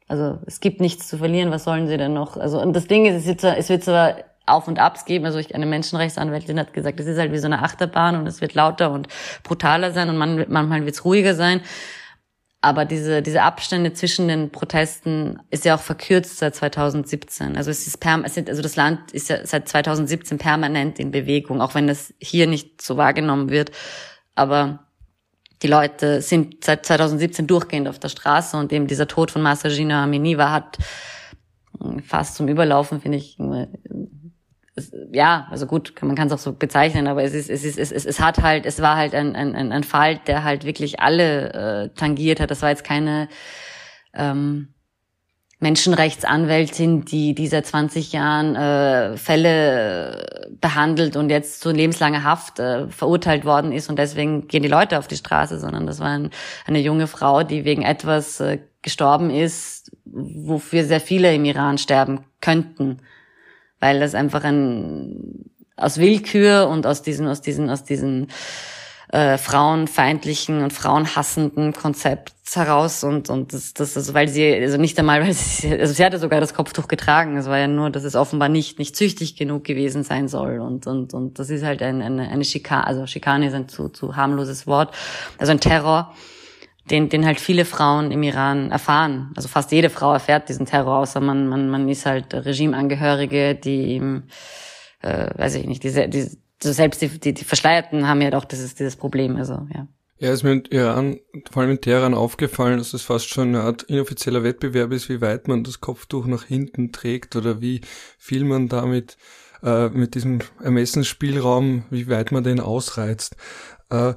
Also es gibt nichts zu verlieren, was sollen sie denn noch? Also und das Ding ist, es wird zwar, es wird zwar Auf und Abs geben. Also ich, eine Menschenrechtsanwältin hat gesagt, es ist halt wie so eine Achterbahn und es wird lauter und brutaler sein und man, manchmal wird es ruhiger sein. Aber diese, diese Abstände zwischen den Protesten ist ja auch verkürzt seit 2017. Also es ist perm, es sind, also das Land ist ja seit 2017 permanent in Bewegung, auch wenn das hier nicht so wahrgenommen wird. Aber die Leute sind seit 2017 durchgehend auf der Straße und eben dieser Tod von Masajina Aminiva hat hm, fast zum Überlaufen, finde ich. Ja, also gut, man kann es auch so bezeichnen, aber es ist, es ist, es, es, es hat halt, es war halt ein, ein, ein Fall, der halt wirklich alle äh, tangiert hat. Das war jetzt keine ähm, Menschenrechtsanwältin, die, die seit 20 Jahren äh, Fälle behandelt und jetzt zu lebenslanger Haft äh, verurteilt worden ist. Und deswegen gehen die Leute auf die Straße, sondern das war ein, eine junge Frau, die wegen etwas äh, gestorben ist, wofür sehr viele im Iran sterben könnten, weil das einfach ein aus Willkür und aus diesen aus diesen aus diesen äh, frauenfeindlichen und frauenhassenden Konzept heraus und und das das also weil sie also nicht einmal *laughs* weil sie also sie hatte sogar das Kopftuch getragen. Es war ja nur dass es offenbar nicht nicht züchtig genug gewesen sein soll und und und das ist halt ein, eine eine Schikane also Schikane ist ein zu zu harmloses Wort. Also ein Terror den den halt viele Frauen im Iran erfahren. Also fast jede Frau erfährt diesen Terror außer man man man ist halt Regimeangehörige die ihm äh, weiß ich nicht diese die so selbst die, die, die Verschleierten haben ja doch dieses, dieses Problem, also ja. Ja, ist mir in Iran, vor allem in Teheran aufgefallen, dass es fast schon eine Art inoffizieller Wettbewerb ist, wie weit man das Kopftuch nach hinten trägt oder wie viel man damit äh, mit diesem Ermessensspielraum, wie weit man den ausreizt. Äh,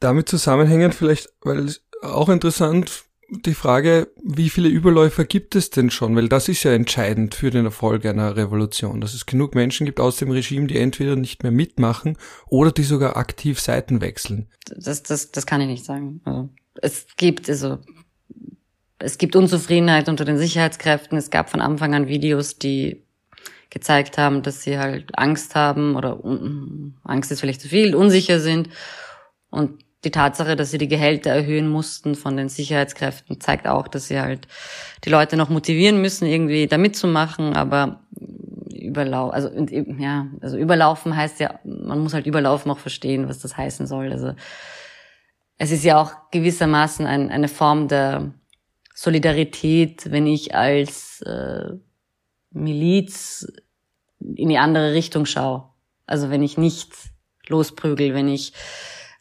damit zusammenhängend vielleicht, weil auch interessant, die Frage, wie viele Überläufer gibt es denn schon? Weil das ist ja entscheidend für den Erfolg einer Revolution, dass es genug Menschen gibt aus dem Regime, die entweder nicht mehr mitmachen oder die sogar aktiv Seiten wechseln. Das, das, das kann ich nicht sagen. Also, es gibt, also, es gibt Unzufriedenheit unter den Sicherheitskräften. Es gab von Anfang an Videos, die gezeigt haben, dass sie halt Angst haben oder Angst ist vielleicht zu viel, unsicher sind. Und die Tatsache, dass sie die Gehälter erhöhen mussten von den Sicherheitskräften, zeigt auch, dass sie halt die Leute noch motivieren müssen, irgendwie da mitzumachen, aber überlaufen, also ja, also überlaufen heißt ja, man muss halt überlaufen auch verstehen, was das heißen soll. Also es ist ja auch gewissermaßen ein, eine Form der Solidarität, wenn ich als äh, Miliz in die andere Richtung schaue. Also wenn ich nicht losprügel, wenn ich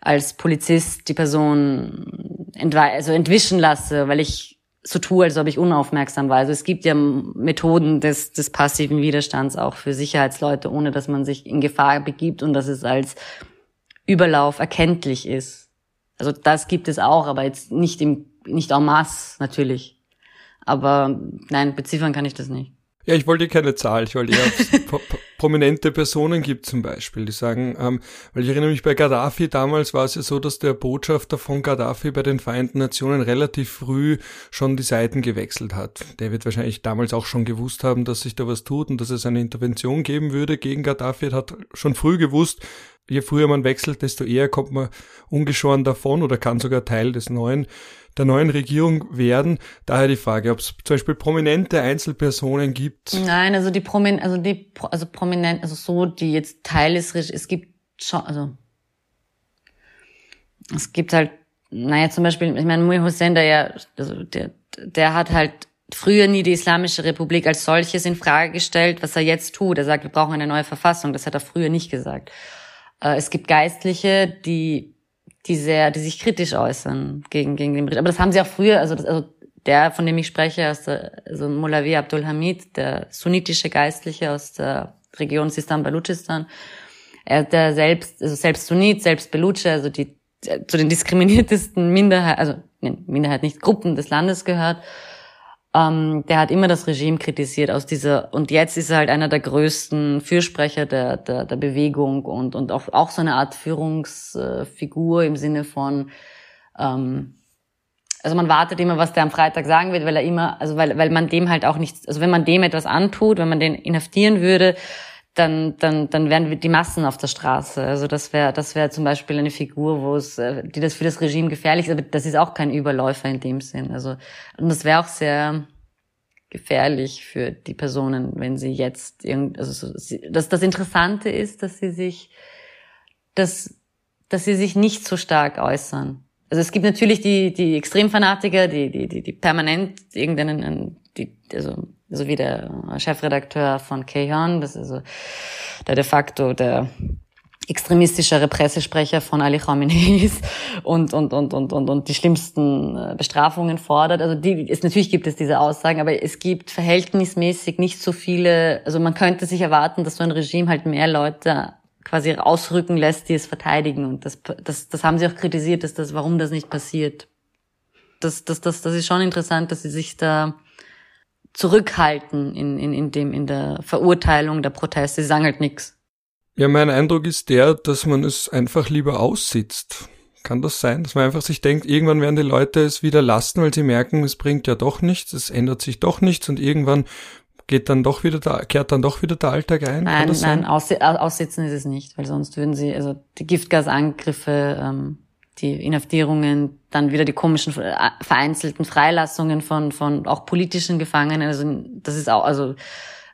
als Polizist die Person also entwischen lasse, weil ich so tue, als ob ich unaufmerksam war. Also es gibt ja Methoden des, des passiven Widerstands auch für Sicherheitsleute, ohne dass man sich in Gefahr begibt und dass es als Überlauf erkenntlich ist. Also das gibt es auch, aber jetzt nicht im, nicht en masse natürlich. Aber nein, beziffern kann ich das nicht. Ja, ich wollte keine Zahl, ich wollte eher *laughs* prominente Personen gibt zum Beispiel, die sagen, ähm, weil ich erinnere mich bei Gaddafi damals war es ja so, dass der Botschafter von Gaddafi bei den Vereinten Nationen relativ früh schon die Seiten gewechselt hat. Der wird wahrscheinlich damals auch schon gewusst haben, dass sich da was tut und dass es eine Intervention geben würde gegen Gaddafi. Er hat schon früh gewusst, je früher man wechselt, desto eher kommt man ungeschoren davon oder kann sogar Teil des neuen der neuen Regierung werden. Daher die Frage, ob es zum Beispiel prominente Einzelpersonen gibt. Nein, also die Promin, also die, also prominent, also so, die jetzt Teil Regimes, es gibt schon, also es gibt halt, naja, zum Beispiel, ich meine, Mui Hussein, der ja, also der, der hat halt früher nie die Islamische Republik als solches in Frage gestellt, was er jetzt tut. Er sagt, wir brauchen eine neue Verfassung. Das hat er früher nicht gesagt. Äh, es gibt Geistliche, die die sehr, die sich kritisch äußern gegen, gegen den Bericht. Aber das haben sie auch früher, also, das, also der, von dem ich spreche, aus der, also Molavi Abdul Hamid, der sunnitische Geistliche aus der Region Sistan-Baluchistan, er, der selbst, also selbst Sunnit, selbst Baluche, also die, zu den diskriminiertesten Minderheit, also Minderheit nicht Gruppen des Landes gehört, ähm, der hat immer das Regime kritisiert aus dieser und jetzt ist er halt einer der größten Fürsprecher der der, der Bewegung und und auch auch so eine Art Führungsfigur im Sinne von ähm, also man wartet immer, was der am Freitag sagen wird, weil er immer, also weil, weil man dem halt auch nichts, also wenn man dem etwas antut, wenn man den inhaftieren würde, dann, dann, dann wären die Massen auf der Straße. Also das wäre, das wäre zum Beispiel eine Figur, wo es, äh, die das für das Regime gefährlich ist, aber das ist auch kein Überläufer in dem Sinn. Also und das wäre auch sehr gefährlich für die Personen, wenn sie jetzt irgend, also so, das, das Interessante ist, dass sie sich, dass, dass sie sich nicht so stark äußern. Also es gibt natürlich die, die Extremfanatiker, die, die, die, die permanent irgendeinen, die, also so wie der Chefredakteur von Keyon, das ist also der de facto der extremistischere Pressesprecher von Ali Khamenei ist *laughs* und, und, und, und, und, und die schlimmsten äh, Bestrafungen fordert. Also die, es, natürlich gibt es diese Aussagen, aber es gibt verhältnismäßig nicht so viele, also man könnte sich erwarten, dass so ein Regime halt mehr Leute quasi ausrücken lässt, die es verteidigen. Und das, das, das haben sie auch kritisiert, dass das, warum das nicht passiert. Das, das, das, das ist schon interessant, dass sie sich da zurückhalten in, in, in dem, in der Verurteilung der Proteste. Sie sagen halt nichts. Ja, mein Eindruck ist der, dass man es einfach lieber aussitzt. Kann das sein, dass man einfach sich denkt, irgendwann werden die Leute es wieder lassen, weil sie merken, es bringt ja doch nichts, es ändert sich doch nichts und irgendwann geht dann doch wieder der, kehrt dann doch wieder der Alltag ein? Nein, nein, aussitzen ist es nicht, weil sonst würden sie, also die Giftgasangriffe, ähm, die Inhaftierungen, dann wieder die komischen äh, vereinzelten Freilassungen von von auch politischen Gefangenen. Also das ist auch, also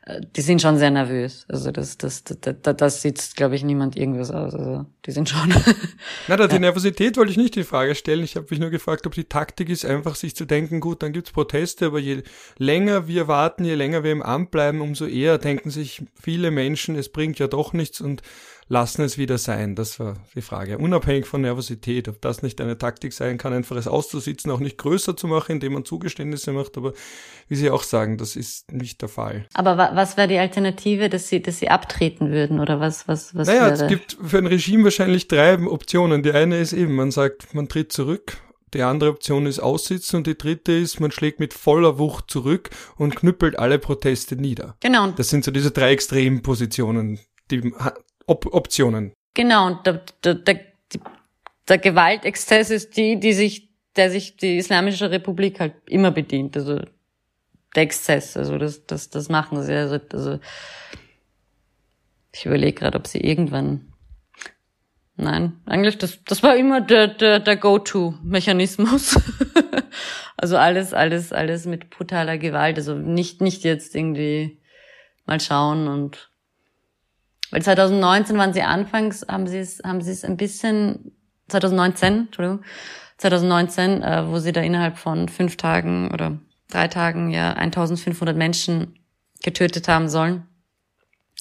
äh, die sind schon sehr nervös. Also das das das, das, das sieht, glaube ich, niemand irgendwas aus. Also die sind schon. *laughs* Na, da, die ja. Nervosität wollte ich nicht die Frage stellen. Ich habe mich nur gefragt, ob die Taktik ist, einfach sich zu denken, gut, dann gibt's Proteste, aber je länger wir warten, je länger wir im Amt bleiben, umso eher denken sich viele Menschen, es bringt ja doch nichts und lassen es wieder sein? Das war die Frage. Unabhängig von Nervosität, ob das nicht eine Taktik sein kann, einfach es auszusitzen, auch nicht größer zu machen, indem man Zugeständnisse macht, aber wie Sie auch sagen, das ist nicht der Fall. Aber was wäre die Alternative, dass Sie, dass Sie abtreten würden oder was, was, was Naja, wäre? es gibt für ein Regime wahrscheinlich drei Optionen. Die eine ist eben, man sagt, man tritt zurück, die andere Option ist aussitzen und die dritte ist, man schlägt mit voller Wucht zurück und knüppelt alle Proteste nieder. Genau. Das sind so diese drei Extrempositionen, die Op Optionen. Genau, und der, der, der, der Gewaltexzess ist die, die sich, der sich die Islamische Republik halt immer bedient. Also der Exzess, also das, das, das machen sie. Also, also Ich überlege gerade, ob sie irgendwann Nein, eigentlich, das, das war immer der, der, der Go-To-Mechanismus. *laughs* also alles, alles, alles mit brutaler Gewalt. Also nicht, nicht jetzt irgendwie mal schauen und, weil 2019 waren sie anfangs, haben sie es, haben sie es ein bisschen, 2019, Entschuldigung, 2019, äh, wo sie da innerhalb von fünf Tagen oder drei Tagen ja 1500 Menschen getötet haben sollen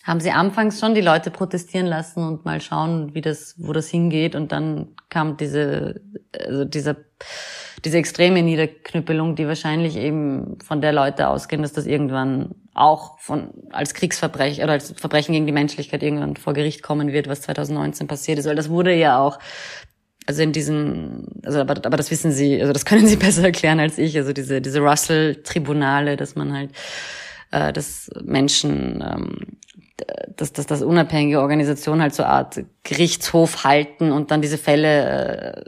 haben sie anfangs schon die Leute protestieren lassen und mal schauen, wie das, wo das hingeht. Und dann kam diese, also dieser, diese extreme Niederknüppelung, die wahrscheinlich eben von der Leute ausgehen, dass das irgendwann auch von, als Kriegsverbrechen oder als Verbrechen gegen die Menschlichkeit irgendwann vor Gericht kommen wird, was 2019 passiert ist. Weil das wurde ja auch, also in diesen, also aber, aber das wissen Sie, also das können Sie *laughs* besser erklären als ich. Also diese, diese Russell-Tribunale, dass man halt, äh, dass Menschen ähm, dass, dass, dass unabhängige Organisationen halt so eine Art Gerichtshof halten und dann diese Fälle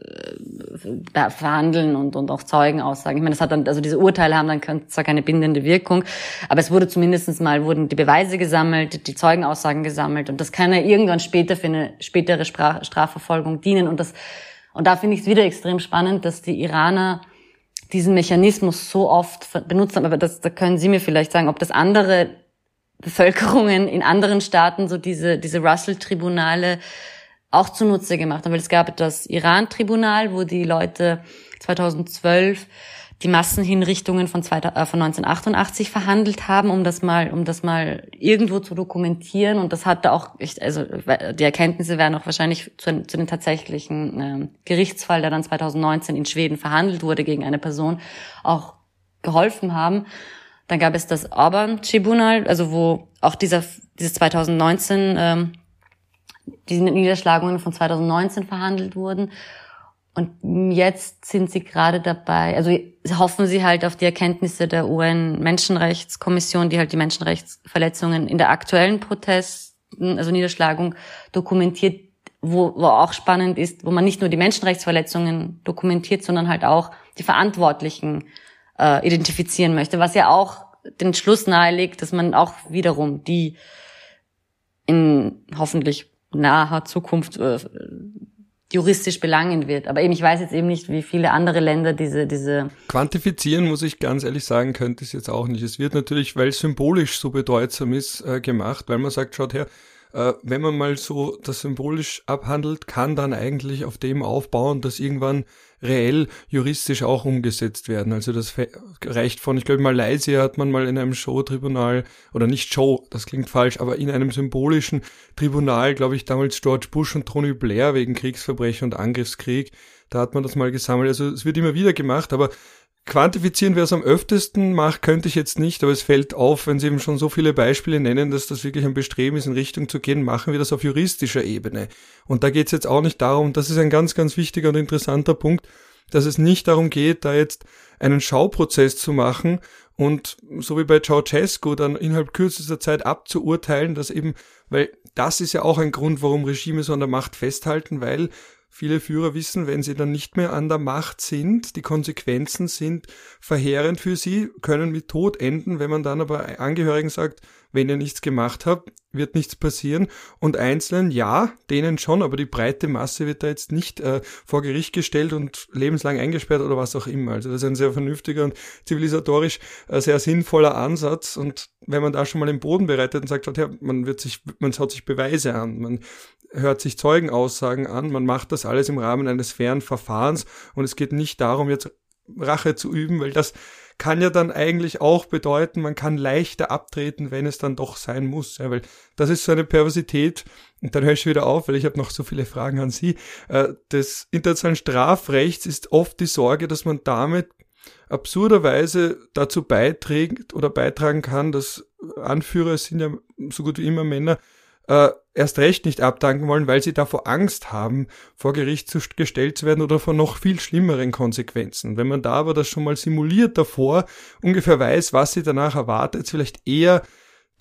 äh, verhandeln und, und auch Zeugen aussagen. Ich meine, das hat dann, also diese Urteile haben dann zwar keine bindende Wirkung, aber es wurde zumindestens mal, wurden die Beweise gesammelt, die Zeugenaussagen gesammelt und das kann ja irgendwann später für eine spätere Sprach, Strafverfolgung dienen und das, und da finde ich es wieder extrem spannend, dass die Iraner diesen Mechanismus so oft benutzt haben, aber das, da können Sie mir vielleicht sagen, ob das andere Bevölkerungen in anderen Staaten so diese, diese Russell-Tribunale auch zunutze gemacht haben. Weil es gab das Iran-Tribunal, wo die Leute 2012 die Massenhinrichtungen von, zwei, äh, von 1988 verhandelt haben, um das mal, um das mal irgendwo zu dokumentieren. Und das hatte auch, also die Erkenntnisse werden auch wahrscheinlich zu, zu dem tatsächlichen äh, Gerichtsfall, der dann 2019 in Schweden verhandelt wurde gegen eine Person, auch geholfen haben. Dann gab es das Orban-Tribunal, also wo auch dieser, dieses 2019, ähm, diese Niederschlagungen von 2019 verhandelt wurden. Und jetzt sind sie gerade dabei, also hoffen sie halt auf die Erkenntnisse der UN-Menschenrechtskommission, die halt die Menschenrechtsverletzungen in der aktuellen Protesten, also Niederschlagung dokumentiert, wo, wo auch spannend ist, wo man nicht nur die Menschenrechtsverletzungen dokumentiert, sondern halt auch die Verantwortlichen äh, identifizieren möchte, was ja auch den Schluss nahelegt, dass man auch wiederum die in hoffentlich naher Zukunft äh, juristisch belangen wird. Aber eben, ich weiß jetzt eben nicht, wie viele andere Länder diese, diese. Quantifizieren, muss ich ganz ehrlich sagen, könnte es jetzt auch nicht. Es wird natürlich, weil es symbolisch so bedeutsam ist, äh, gemacht, weil man sagt, schaut her, äh, wenn man mal so das symbolisch abhandelt, kann dann eigentlich auf dem aufbauen, dass irgendwann reell juristisch auch umgesetzt werden. Also das reicht von, ich glaube, Malaysia hat man mal in einem Show-Tribunal, oder nicht Show, das klingt falsch, aber in einem symbolischen Tribunal, glaube ich, damals George Bush und Tony Blair wegen Kriegsverbrechen und Angriffskrieg, da hat man das mal gesammelt. Also es wird immer wieder gemacht, aber Quantifizieren, wer es am öftesten macht, könnte ich jetzt nicht, aber es fällt auf, wenn Sie eben schon so viele Beispiele nennen, dass das wirklich ein Bestreben ist, in Richtung zu gehen, machen wir das auf juristischer Ebene. Und da geht es jetzt auch nicht darum, das ist ein ganz, ganz wichtiger und interessanter Punkt, dass es nicht darum geht, da jetzt einen Schauprozess zu machen und so wie bei Ceausescu dann innerhalb kürzester Zeit abzuurteilen, dass eben, weil das ist ja auch ein Grund, warum Regime so an der Macht festhalten, weil Viele Führer wissen, wenn sie dann nicht mehr an der Macht sind, die Konsequenzen sind verheerend für sie, können mit Tod enden. Wenn man dann aber Angehörigen sagt, wenn ihr nichts gemacht habt, wird nichts passieren. Und Einzelnen, ja, denen schon, aber die breite Masse wird da jetzt nicht äh, vor Gericht gestellt und lebenslang eingesperrt oder was auch immer. Also das ist ein sehr vernünftiger und zivilisatorisch äh, sehr sinnvoller Ansatz. Und wenn man da schon mal den Boden bereitet und sagt, ja, man wird sich, man schaut sich Beweise an, man hört sich Zeugenaussagen an, man macht das alles im Rahmen eines fairen Verfahrens und es geht nicht darum, jetzt Rache zu üben, weil das kann ja dann eigentlich auch bedeuten, man kann leichter abtreten, wenn es dann doch sein muss. Ja, weil das ist so eine Perversität, und dann höre ich wieder auf, weil ich habe noch so viele Fragen an Sie. Äh, des internationalen Strafrechts ist oft die Sorge, dass man damit absurderweise dazu beiträgt oder beitragen kann, dass Anführer sind ja so gut wie immer Männer, äh, erst recht nicht abdanken wollen, weil sie davor Angst haben, vor Gericht zu, gestellt zu werden oder vor noch viel schlimmeren Konsequenzen. Wenn man da aber das schon mal simuliert davor, ungefähr weiß, was sie danach erwartet, vielleicht eher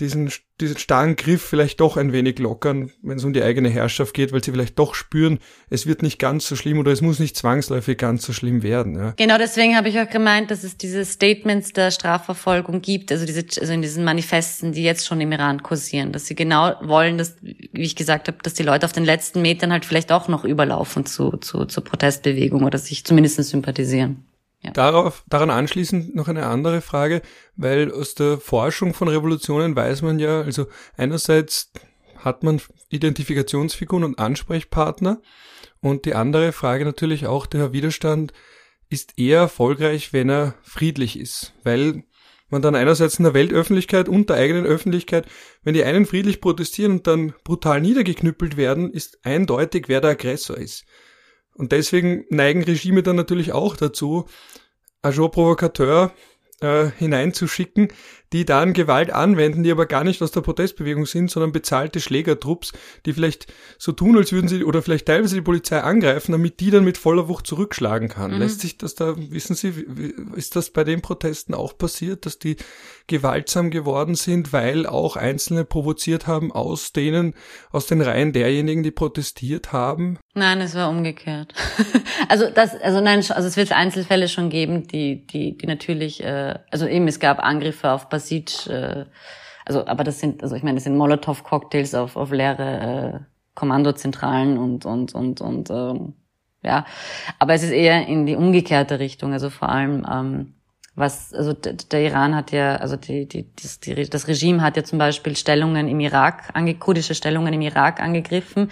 diesen, diesen starren Griff vielleicht doch ein wenig lockern, wenn es um die eigene Herrschaft geht, weil sie vielleicht doch spüren, es wird nicht ganz so schlimm oder es muss nicht zwangsläufig ganz so schlimm werden. Ja. Genau deswegen habe ich auch gemeint, dass es diese Statements der Strafverfolgung gibt, also diese, also in diesen Manifesten, die jetzt schon im Iran kursieren, dass sie genau wollen, dass, wie ich gesagt habe, dass die Leute auf den letzten Metern halt vielleicht auch noch überlaufen zu, zu, zur Protestbewegung oder sich zumindest sympathisieren. Ja. Darauf, daran anschließend noch eine andere Frage, weil aus der Forschung von Revolutionen weiß man ja, also einerseits hat man Identifikationsfiguren und Ansprechpartner und die andere Frage natürlich auch, der Widerstand ist eher erfolgreich, wenn er friedlich ist, weil man dann einerseits in der Weltöffentlichkeit und der eigenen Öffentlichkeit, wenn die einen friedlich protestieren und dann brutal niedergeknüppelt werden, ist eindeutig, wer der Aggressor ist. Und deswegen neigen Regime dann natürlich auch dazu, Agent Provocateur äh, hineinzuschicken, die dann Gewalt anwenden, die aber gar nicht aus der Protestbewegung sind, sondern bezahlte Schlägertrupps, die vielleicht so tun, als würden sie oder vielleicht teilweise die Polizei angreifen, damit die dann mit voller Wucht zurückschlagen kann. Mhm. Lässt sich das da, wissen Sie, ist das bei den Protesten auch passiert, dass die gewaltsam geworden sind, weil auch Einzelne provoziert haben aus denen, aus den Reihen derjenigen, die protestiert haben? Nein, es war umgekehrt. *laughs* also das, also nein, also es wird Einzelfälle schon geben, die, die, die natürlich, äh, also eben es gab Angriffe auf Basic, äh, also aber das sind, also ich meine, das sind Molotow-Cocktails auf, auf leere äh, Kommandozentralen und und und und ähm, ja, aber es ist eher in die umgekehrte Richtung, also vor allem ähm, was, also der Iran hat ja, also die, die, das, die, das Regime hat ja zum Beispiel Stellungen im Irak, ange, kurdische Stellungen im Irak angegriffen,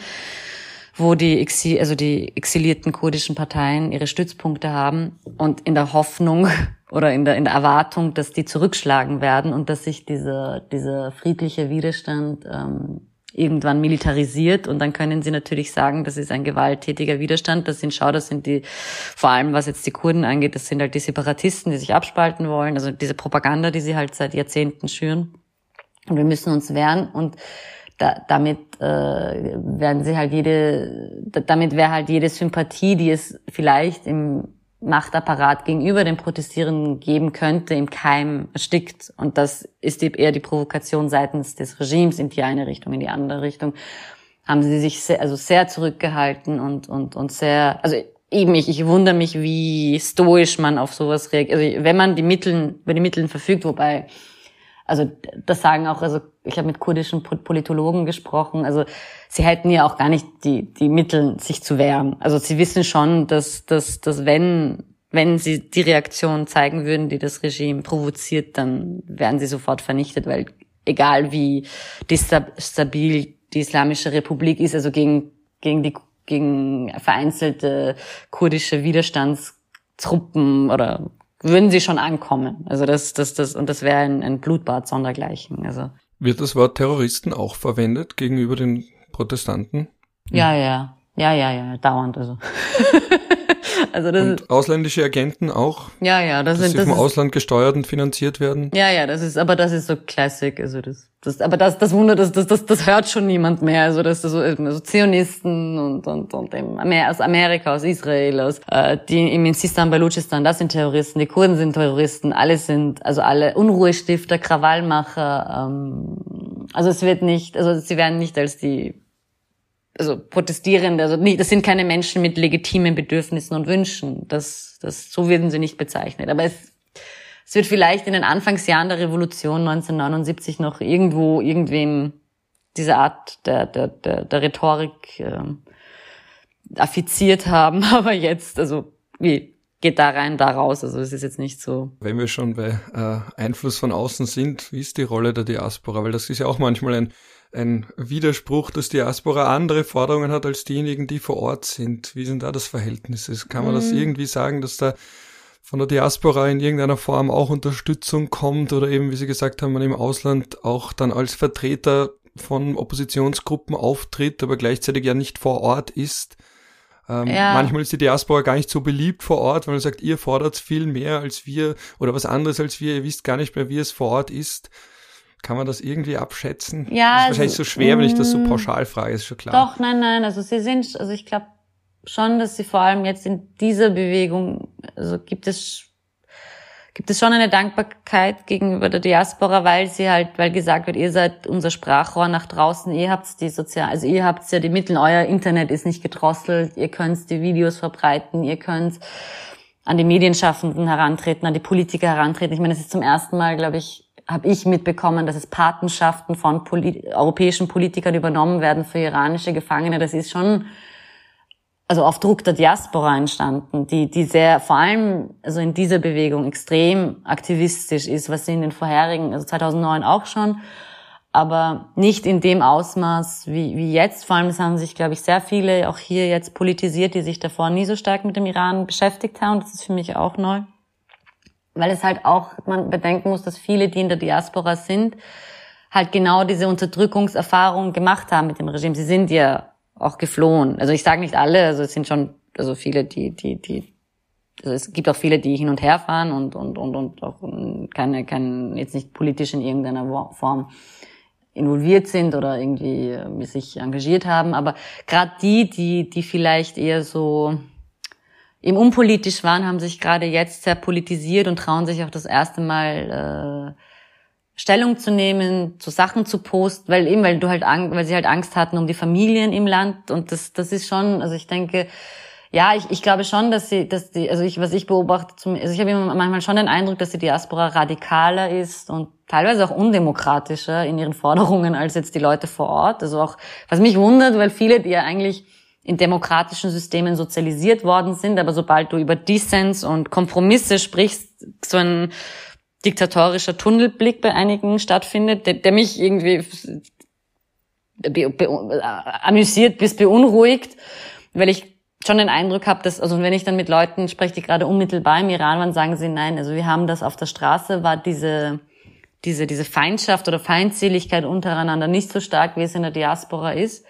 wo die, Exil, also die exilierten kurdischen Parteien ihre Stützpunkte haben und in der Hoffnung *laughs* oder in der, in der Erwartung, dass die zurückschlagen werden und dass sich dieser, dieser friedliche Widerstand ähm, irgendwann militarisiert und dann können sie natürlich sagen, das ist ein gewalttätiger Widerstand. Das sind, schau, das sind die, vor allem was jetzt die Kurden angeht, das sind halt die Separatisten, die sich abspalten wollen, also diese Propaganda, die sie halt seit Jahrzehnten schüren. Und wir müssen uns wehren und da, damit äh, werden sie halt jede, damit wäre halt jede Sympathie, die es vielleicht im Machtapparat gegenüber den Protestierenden geben könnte, im Keim erstickt. Und das ist eher die Provokation seitens des Regimes in die eine Richtung, in die andere Richtung. Haben sie sich sehr, also sehr zurückgehalten und, und, und sehr, also eben ich, ich wundere mich, wie stoisch man auf sowas reagiert. Also wenn man die Mittel, über die Mittel verfügt, wobei also das sagen auch, also ich habe mit kurdischen Politologen gesprochen, also sie hätten ja auch gar nicht die, die Mittel, sich zu wehren. Also sie wissen schon, dass, dass, dass wenn, wenn sie die Reaktion zeigen würden, die das Regime provoziert, dann wären sie sofort vernichtet, weil egal wie stabil die Islamische Republik ist, also gegen, gegen die gegen vereinzelte kurdische Widerstandstruppen oder würden sie schon ankommen. Also das, das, das, und das wäre ein, ein Blutbad sondergleichen. Also. Wird das Wort Terroristen auch verwendet gegenüber den Protestanten? Ja, ja, ja, ja, ja, dauernd, also. *laughs* Also das und ausländische Agenten auch? Ja, ja, das sind das vom Ausland gesteuert und finanziert werden. Ja, ja, das ist, aber das ist so Classic, also das, das, aber das, das Wunder, das, das, das, das hört schon niemand mehr, also das ist so, also Zionisten und und und aus Amerika, aus Israel, aus äh, die im Sistan Baluchistan, das sind Terroristen, die Kurden sind Terroristen, alle sind, also alle Unruhestifter, Krawallmacher, ähm, also es wird nicht, also sie werden nicht als die also Protestierende, also nicht, das sind keine Menschen mit legitimen Bedürfnissen und Wünschen. Das, das, so werden sie nicht bezeichnet. Aber es, es wird vielleicht in den Anfangsjahren der Revolution 1979 noch irgendwo irgendwem diese Art der, der, der, der Rhetorik äh, affiziert haben. *laughs* Aber jetzt, also wie geht da rein, da raus. Also es ist jetzt nicht so. Wenn wir schon bei äh, Einfluss von außen sind, wie ist die Rolle der Diaspora? Weil das ist ja auch manchmal ein ein Widerspruch, dass Diaspora andere Forderungen hat als diejenigen, die vor Ort sind. Wie sind da das Verhältnis? Kann man mhm. das irgendwie sagen, dass da von der Diaspora in irgendeiner Form auch Unterstützung kommt oder eben, wie Sie gesagt haben, man im Ausland auch dann als Vertreter von Oppositionsgruppen auftritt, aber gleichzeitig ja nicht vor Ort ist? Ähm, ja. Manchmal ist die Diaspora gar nicht so beliebt vor Ort, weil man sagt, ihr fordert viel mehr als wir oder was anderes als wir, ihr wisst gar nicht mehr, wie es vor Ort ist. Kann man das irgendwie abschätzen? Ja. Das ist wahrscheinlich so schwer, wenn ich das so mm, pauschal frage, ist schon klar. Doch, nein, nein. Also sie sind, also ich glaube schon, dass sie vor allem jetzt in dieser Bewegung, also gibt es gibt es schon eine Dankbarkeit gegenüber der Diaspora, weil sie halt, weil gesagt wird, ihr seid unser Sprachrohr nach draußen, ihr habt die sozial, also ihr habt ja die Mittel, euer Internet ist nicht gedrosselt, ihr könnt die Videos verbreiten, ihr könnt an die Medienschaffenden herantreten, an die Politiker herantreten. Ich meine, es ist zum ersten Mal, glaube ich, habe ich mitbekommen, dass es Patenschaften von Poli europäischen Politikern übernommen werden für iranische Gefangene. Das ist schon also auf Druck der Diaspora entstanden, die, die sehr, vor allem, also in dieser Bewegung extrem aktivistisch ist, was sie in den vorherigen, also 2009 auch schon, aber nicht in dem Ausmaß wie, wie jetzt. Vor allem, es haben sich, glaube ich, sehr viele auch hier jetzt politisiert, die sich davor nie so stark mit dem Iran beschäftigt haben. Das ist für mich auch neu. Weil es halt auch, man bedenken muss, dass viele, die in der Diaspora sind, halt genau diese Unterdrückungserfahrung gemacht haben mit dem Regime. Sie sind ja auch geflohen. Also ich sage nicht alle, also es sind schon also viele, die die die also es gibt auch viele, die hin und her fahren und und und und auch keine keine jetzt nicht politisch in irgendeiner Form involviert sind oder irgendwie äh, sich engagiert haben, aber gerade die, die die vielleicht eher so eben unpolitisch waren, haben sich gerade jetzt sehr politisiert und trauen sich auch das erste Mal äh, Stellung zu nehmen, zu Sachen zu posten, weil eben, weil du halt, weil sie halt Angst hatten um die Familien im Land und das, das ist schon, also ich denke, ja, ich, ich glaube schon, dass sie, dass die, also ich, was ich beobachte, zum, also ich habe immer manchmal schon den Eindruck, dass die Diaspora radikaler ist und teilweise auch undemokratischer in ihren Forderungen als jetzt die Leute vor Ort. Also auch, was mich wundert, weil viele, die ja eigentlich in demokratischen Systemen sozialisiert worden sind, aber sobald du über Dissens und Kompromisse sprichst, so ein diktatorischer Tunnelblick bei einigen stattfindet, der, der mich irgendwie be, be, amüsiert bis beunruhigt, weil ich schon den Eindruck habe, dass, also wenn ich dann mit Leuten spreche, die gerade unmittelbar im Iran waren, sagen sie, nein, also wir haben das auf der Straße, war diese, diese, diese Feindschaft oder Feindseligkeit untereinander nicht so stark, wie es in der Diaspora ist.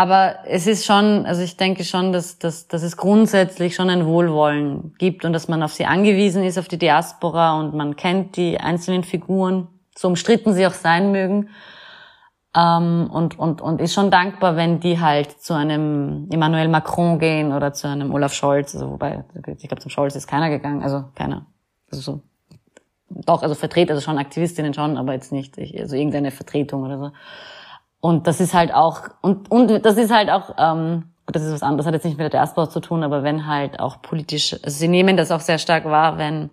Aber es ist schon, also ich denke schon, dass, dass, dass es grundsätzlich schon ein Wohlwollen gibt und dass man auf sie angewiesen ist, auf die Diaspora und man kennt die einzelnen Figuren, so umstritten sie auch sein mögen. Ähm, und, und, und ist schon dankbar, wenn die halt zu einem Emmanuel Macron gehen oder zu einem Olaf Scholz, also wobei, ich glaube, zum Scholz ist keiner gegangen, also keiner. Also so. Doch, also Vertreter, also schon Aktivistinnen schon, aber jetzt nicht, also irgendeine Vertretung oder so. Und das ist halt auch, und, und das ist halt auch, ähm, das ist was anderes, hat jetzt nicht mit der Diaspora zu tun, aber wenn halt auch politisch, also sie nehmen das auch sehr stark wahr, wenn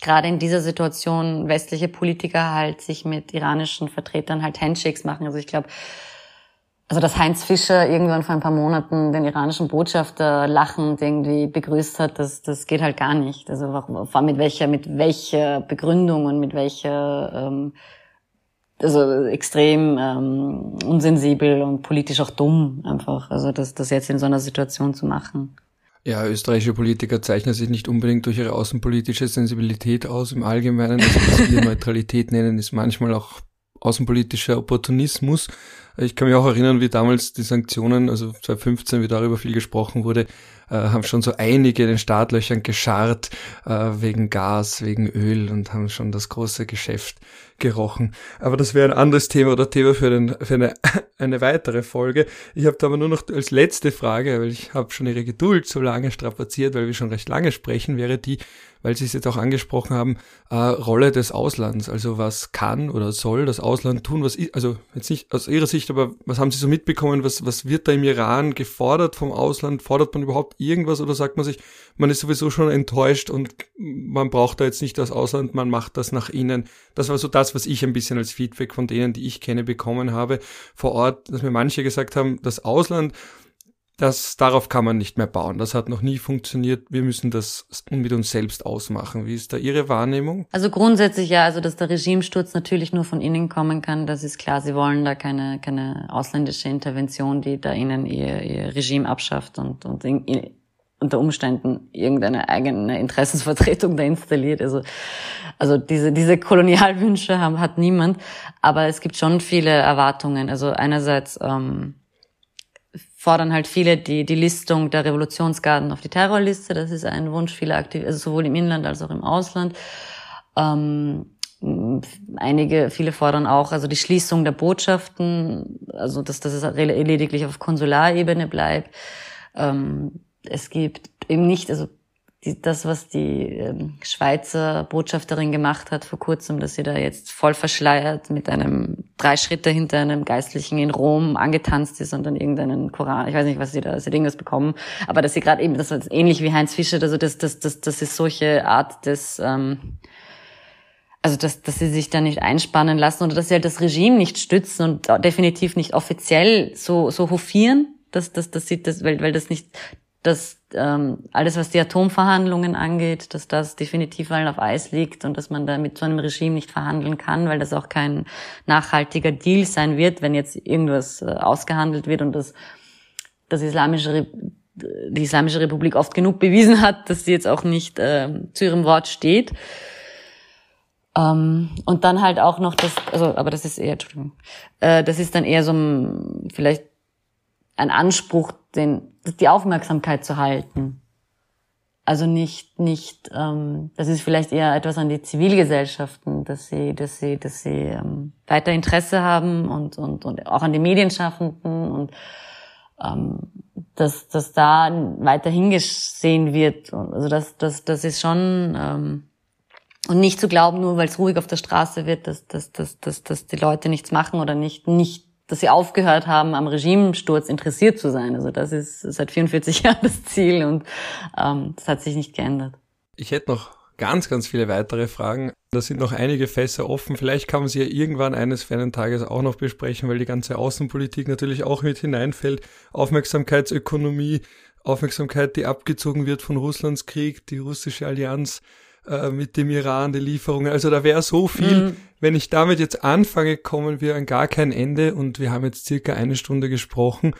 gerade in dieser Situation westliche Politiker halt sich mit iranischen Vertretern halt Handshakes machen. Also ich glaube, also dass Heinz Fischer irgendwann vor ein paar Monaten den iranischen Botschafter lachend irgendwie begrüßt hat, das, das geht halt gar nicht. Also vor allem mit welcher, mit welcher Begründung und mit welcher ähm, also extrem ähm, unsensibel und politisch auch dumm einfach. Also das, das jetzt in so einer Situation zu machen. Ja, österreichische Politiker zeichnen sich nicht unbedingt durch ihre außenpolitische Sensibilität aus. Im Allgemeinen, also was wir Neutralität nennen, ist manchmal auch außenpolitischer Opportunismus. Ich kann mich auch erinnern, wie damals die Sanktionen, also 2015, wie darüber viel gesprochen wurde, äh, haben schon so einige in den Startlöchern gescharrt äh, wegen Gas, wegen Öl und haben schon das große Geschäft gerochen. Aber das wäre ein anderes Thema oder Thema für, den, für eine, *laughs* eine weitere Folge. Ich habe da aber nur noch als letzte Frage, weil ich habe schon Ihre Geduld so lange strapaziert, weil wir schon recht lange sprechen, wäre die, weil Sie es jetzt auch angesprochen haben, äh, Rolle des Auslands. Also was kann oder soll das Ausland tun? Was also jetzt nicht aus Ihrer Sicht, aber was haben Sie so mitbekommen? Was, was wird da im Iran gefordert vom Ausland? Fordert man überhaupt irgendwas oder sagt man sich, man ist sowieso schon enttäuscht und man braucht da jetzt nicht das Ausland, man macht das nach innen? Das war so das, was ich ein bisschen als Feedback von denen, die ich kenne, bekommen habe vor Ort, dass mir manche gesagt haben, das Ausland das, darauf kann man nicht mehr bauen. Das hat noch nie funktioniert. Wir müssen das mit uns selbst ausmachen. Wie ist da Ihre Wahrnehmung? Also grundsätzlich ja, also dass der Regimesturz natürlich nur von innen kommen kann, das ist klar. Sie wollen da keine, keine ausländische Intervention, die da ihnen ihr, ihr Regime abschafft und, und in, in, unter Umständen irgendeine eigene Interessensvertretung da installiert. Also, also diese, diese Kolonialwünsche haben, hat niemand. Aber es gibt schon viele Erwartungen. Also einerseits, ähm, fordern halt viele die, die Listung der Revolutionsgarden auf die Terrorliste. Das ist ein Wunsch vieler Aktivisten, also sowohl im Inland als auch im Ausland. Ähm, einige, viele fordern auch, also die Schließung der Botschaften, also dass, dass es lediglich auf Konsularebene bleibt. Ähm, es gibt eben nicht, also die, das, was die ähm, Schweizer Botschafterin gemacht hat vor kurzem, dass sie da jetzt voll verschleiert mit einem drei Schritte hinter einem Geistlichen in Rom angetanzt ist und dann irgendeinen Koran, ich weiß nicht, was sie da, sie hat irgendwas bekommen, aber dass sie gerade eben, das war ähnlich wie Heinz Fischer, also das, das, das, das ist solche Art des, ähm, also dass, dass sie sich da nicht einspannen lassen oder dass sie halt das Regime nicht stützen und definitiv nicht offiziell so, so hofieren, dass, dass, dass sie das, weil, weil das nicht dass ähm, alles, was die Atomverhandlungen angeht, dass das definitiv mal auf Eis liegt und dass man da mit so einem Regime nicht verhandeln kann, weil das auch kein nachhaltiger Deal sein wird, wenn jetzt irgendwas äh, ausgehandelt wird und das, das Islamische Re die Islamische Republik oft genug bewiesen hat, dass sie jetzt auch nicht äh, zu ihrem Wort steht. Ähm, und dann halt auch noch das, also, aber das ist eher, Entschuldigung, äh, das ist dann eher so ein, vielleicht ein Anspruch, den, die Aufmerksamkeit zu halten. Also nicht, nicht, ähm, das ist vielleicht eher etwas an die Zivilgesellschaften, dass sie, dass sie, dass sie ähm, weiter Interesse haben und, und, und auch an die Medienschaffenden und ähm, dass, dass da weiter hingesehen wird. Also das, das, das ist schon ähm, und nicht zu glauben, nur weil es ruhig auf der Straße wird, dass, dass, dass, dass, dass die Leute nichts machen oder nicht, nicht dass sie aufgehört haben, am Regimesturz interessiert zu sein. Also das ist seit 44 *laughs* Jahren das Ziel und ähm, das hat sich nicht geändert. Ich hätte noch ganz, ganz viele weitere Fragen. Da sind noch einige Fässer offen. Vielleicht kann man sie ja irgendwann eines fernen Tages auch noch besprechen, weil die ganze Außenpolitik natürlich auch mit hineinfällt. Aufmerksamkeitsökonomie, Aufmerksamkeit, die abgezogen wird von Russlands Krieg, die russische Allianz äh, mit dem Iran, die Lieferungen. Also da wäre so viel. Mhm. Wenn ich damit jetzt anfange, kommen wir an gar kein Ende und wir haben jetzt circa eine Stunde gesprochen.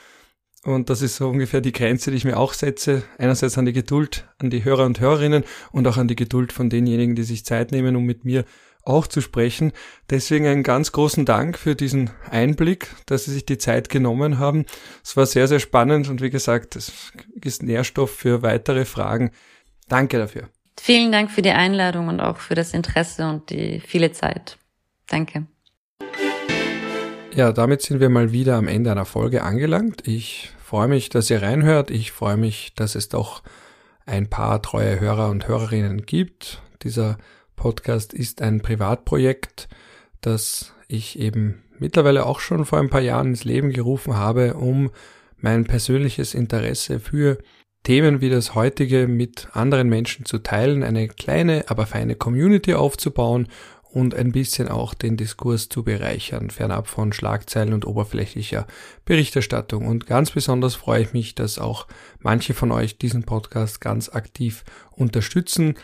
Und das ist so ungefähr die Grenze, die ich mir auch setze. Einerseits an die Geduld an die Hörer und Hörerinnen und auch an die Geduld von denjenigen, die sich Zeit nehmen, um mit mir auch zu sprechen. Deswegen einen ganz großen Dank für diesen Einblick, dass Sie sich die Zeit genommen haben. Es war sehr, sehr spannend und wie gesagt, es ist Nährstoff für weitere Fragen. Danke dafür. Vielen Dank für die Einladung und auch für das Interesse und die viele Zeit. Danke. Ja, damit sind wir mal wieder am Ende einer Folge angelangt. Ich freue mich, dass ihr reinhört. Ich freue mich, dass es doch ein paar treue Hörer und Hörerinnen gibt. Dieser Podcast ist ein Privatprojekt, das ich eben mittlerweile auch schon vor ein paar Jahren ins Leben gerufen habe, um mein persönliches Interesse für Themen wie das heutige mit anderen Menschen zu teilen, eine kleine, aber feine Community aufzubauen und ein bisschen auch den Diskurs zu bereichern, fernab von Schlagzeilen und oberflächlicher Berichterstattung. Und ganz besonders freue ich mich, dass auch manche von euch diesen Podcast ganz aktiv unterstützen,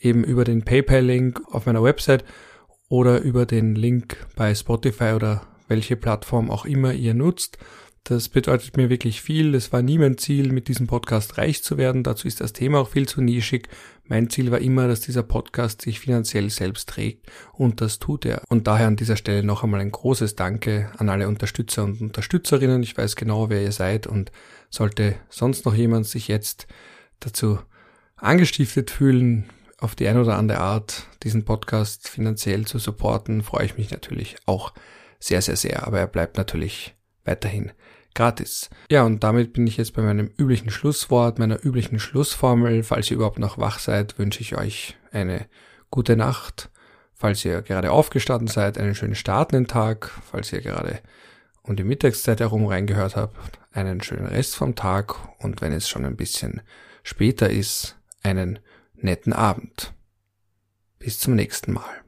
eben über den PayPal-Link auf meiner Website oder über den Link bei Spotify oder welche Plattform auch immer ihr nutzt. Das bedeutet mir wirklich viel. Es war nie mein Ziel, mit diesem Podcast reich zu werden. Dazu ist das Thema auch viel zu nischig. Mein Ziel war immer, dass dieser Podcast sich finanziell selbst trägt und das tut er. Und daher an dieser Stelle noch einmal ein großes Danke an alle Unterstützer und Unterstützerinnen. Ich weiß genau, wer ihr seid und sollte sonst noch jemand sich jetzt dazu angestiftet fühlen, auf die eine oder andere Art diesen Podcast finanziell zu supporten, freue ich mich natürlich auch sehr, sehr, sehr. Aber er bleibt natürlich weiterhin gratis. Ja, und damit bin ich jetzt bei meinem üblichen Schlusswort, meiner üblichen Schlussformel. Falls ihr überhaupt noch wach seid, wünsche ich euch eine gute Nacht. Falls ihr gerade aufgestanden seid, einen schönen Start in den Tag. Falls ihr gerade um die Mittagszeit herum reingehört habt, einen schönen Rest vom Tag. Und wenn es schon ein bisschen später ist, einen netten Abend. Bis zum nächsten Mal.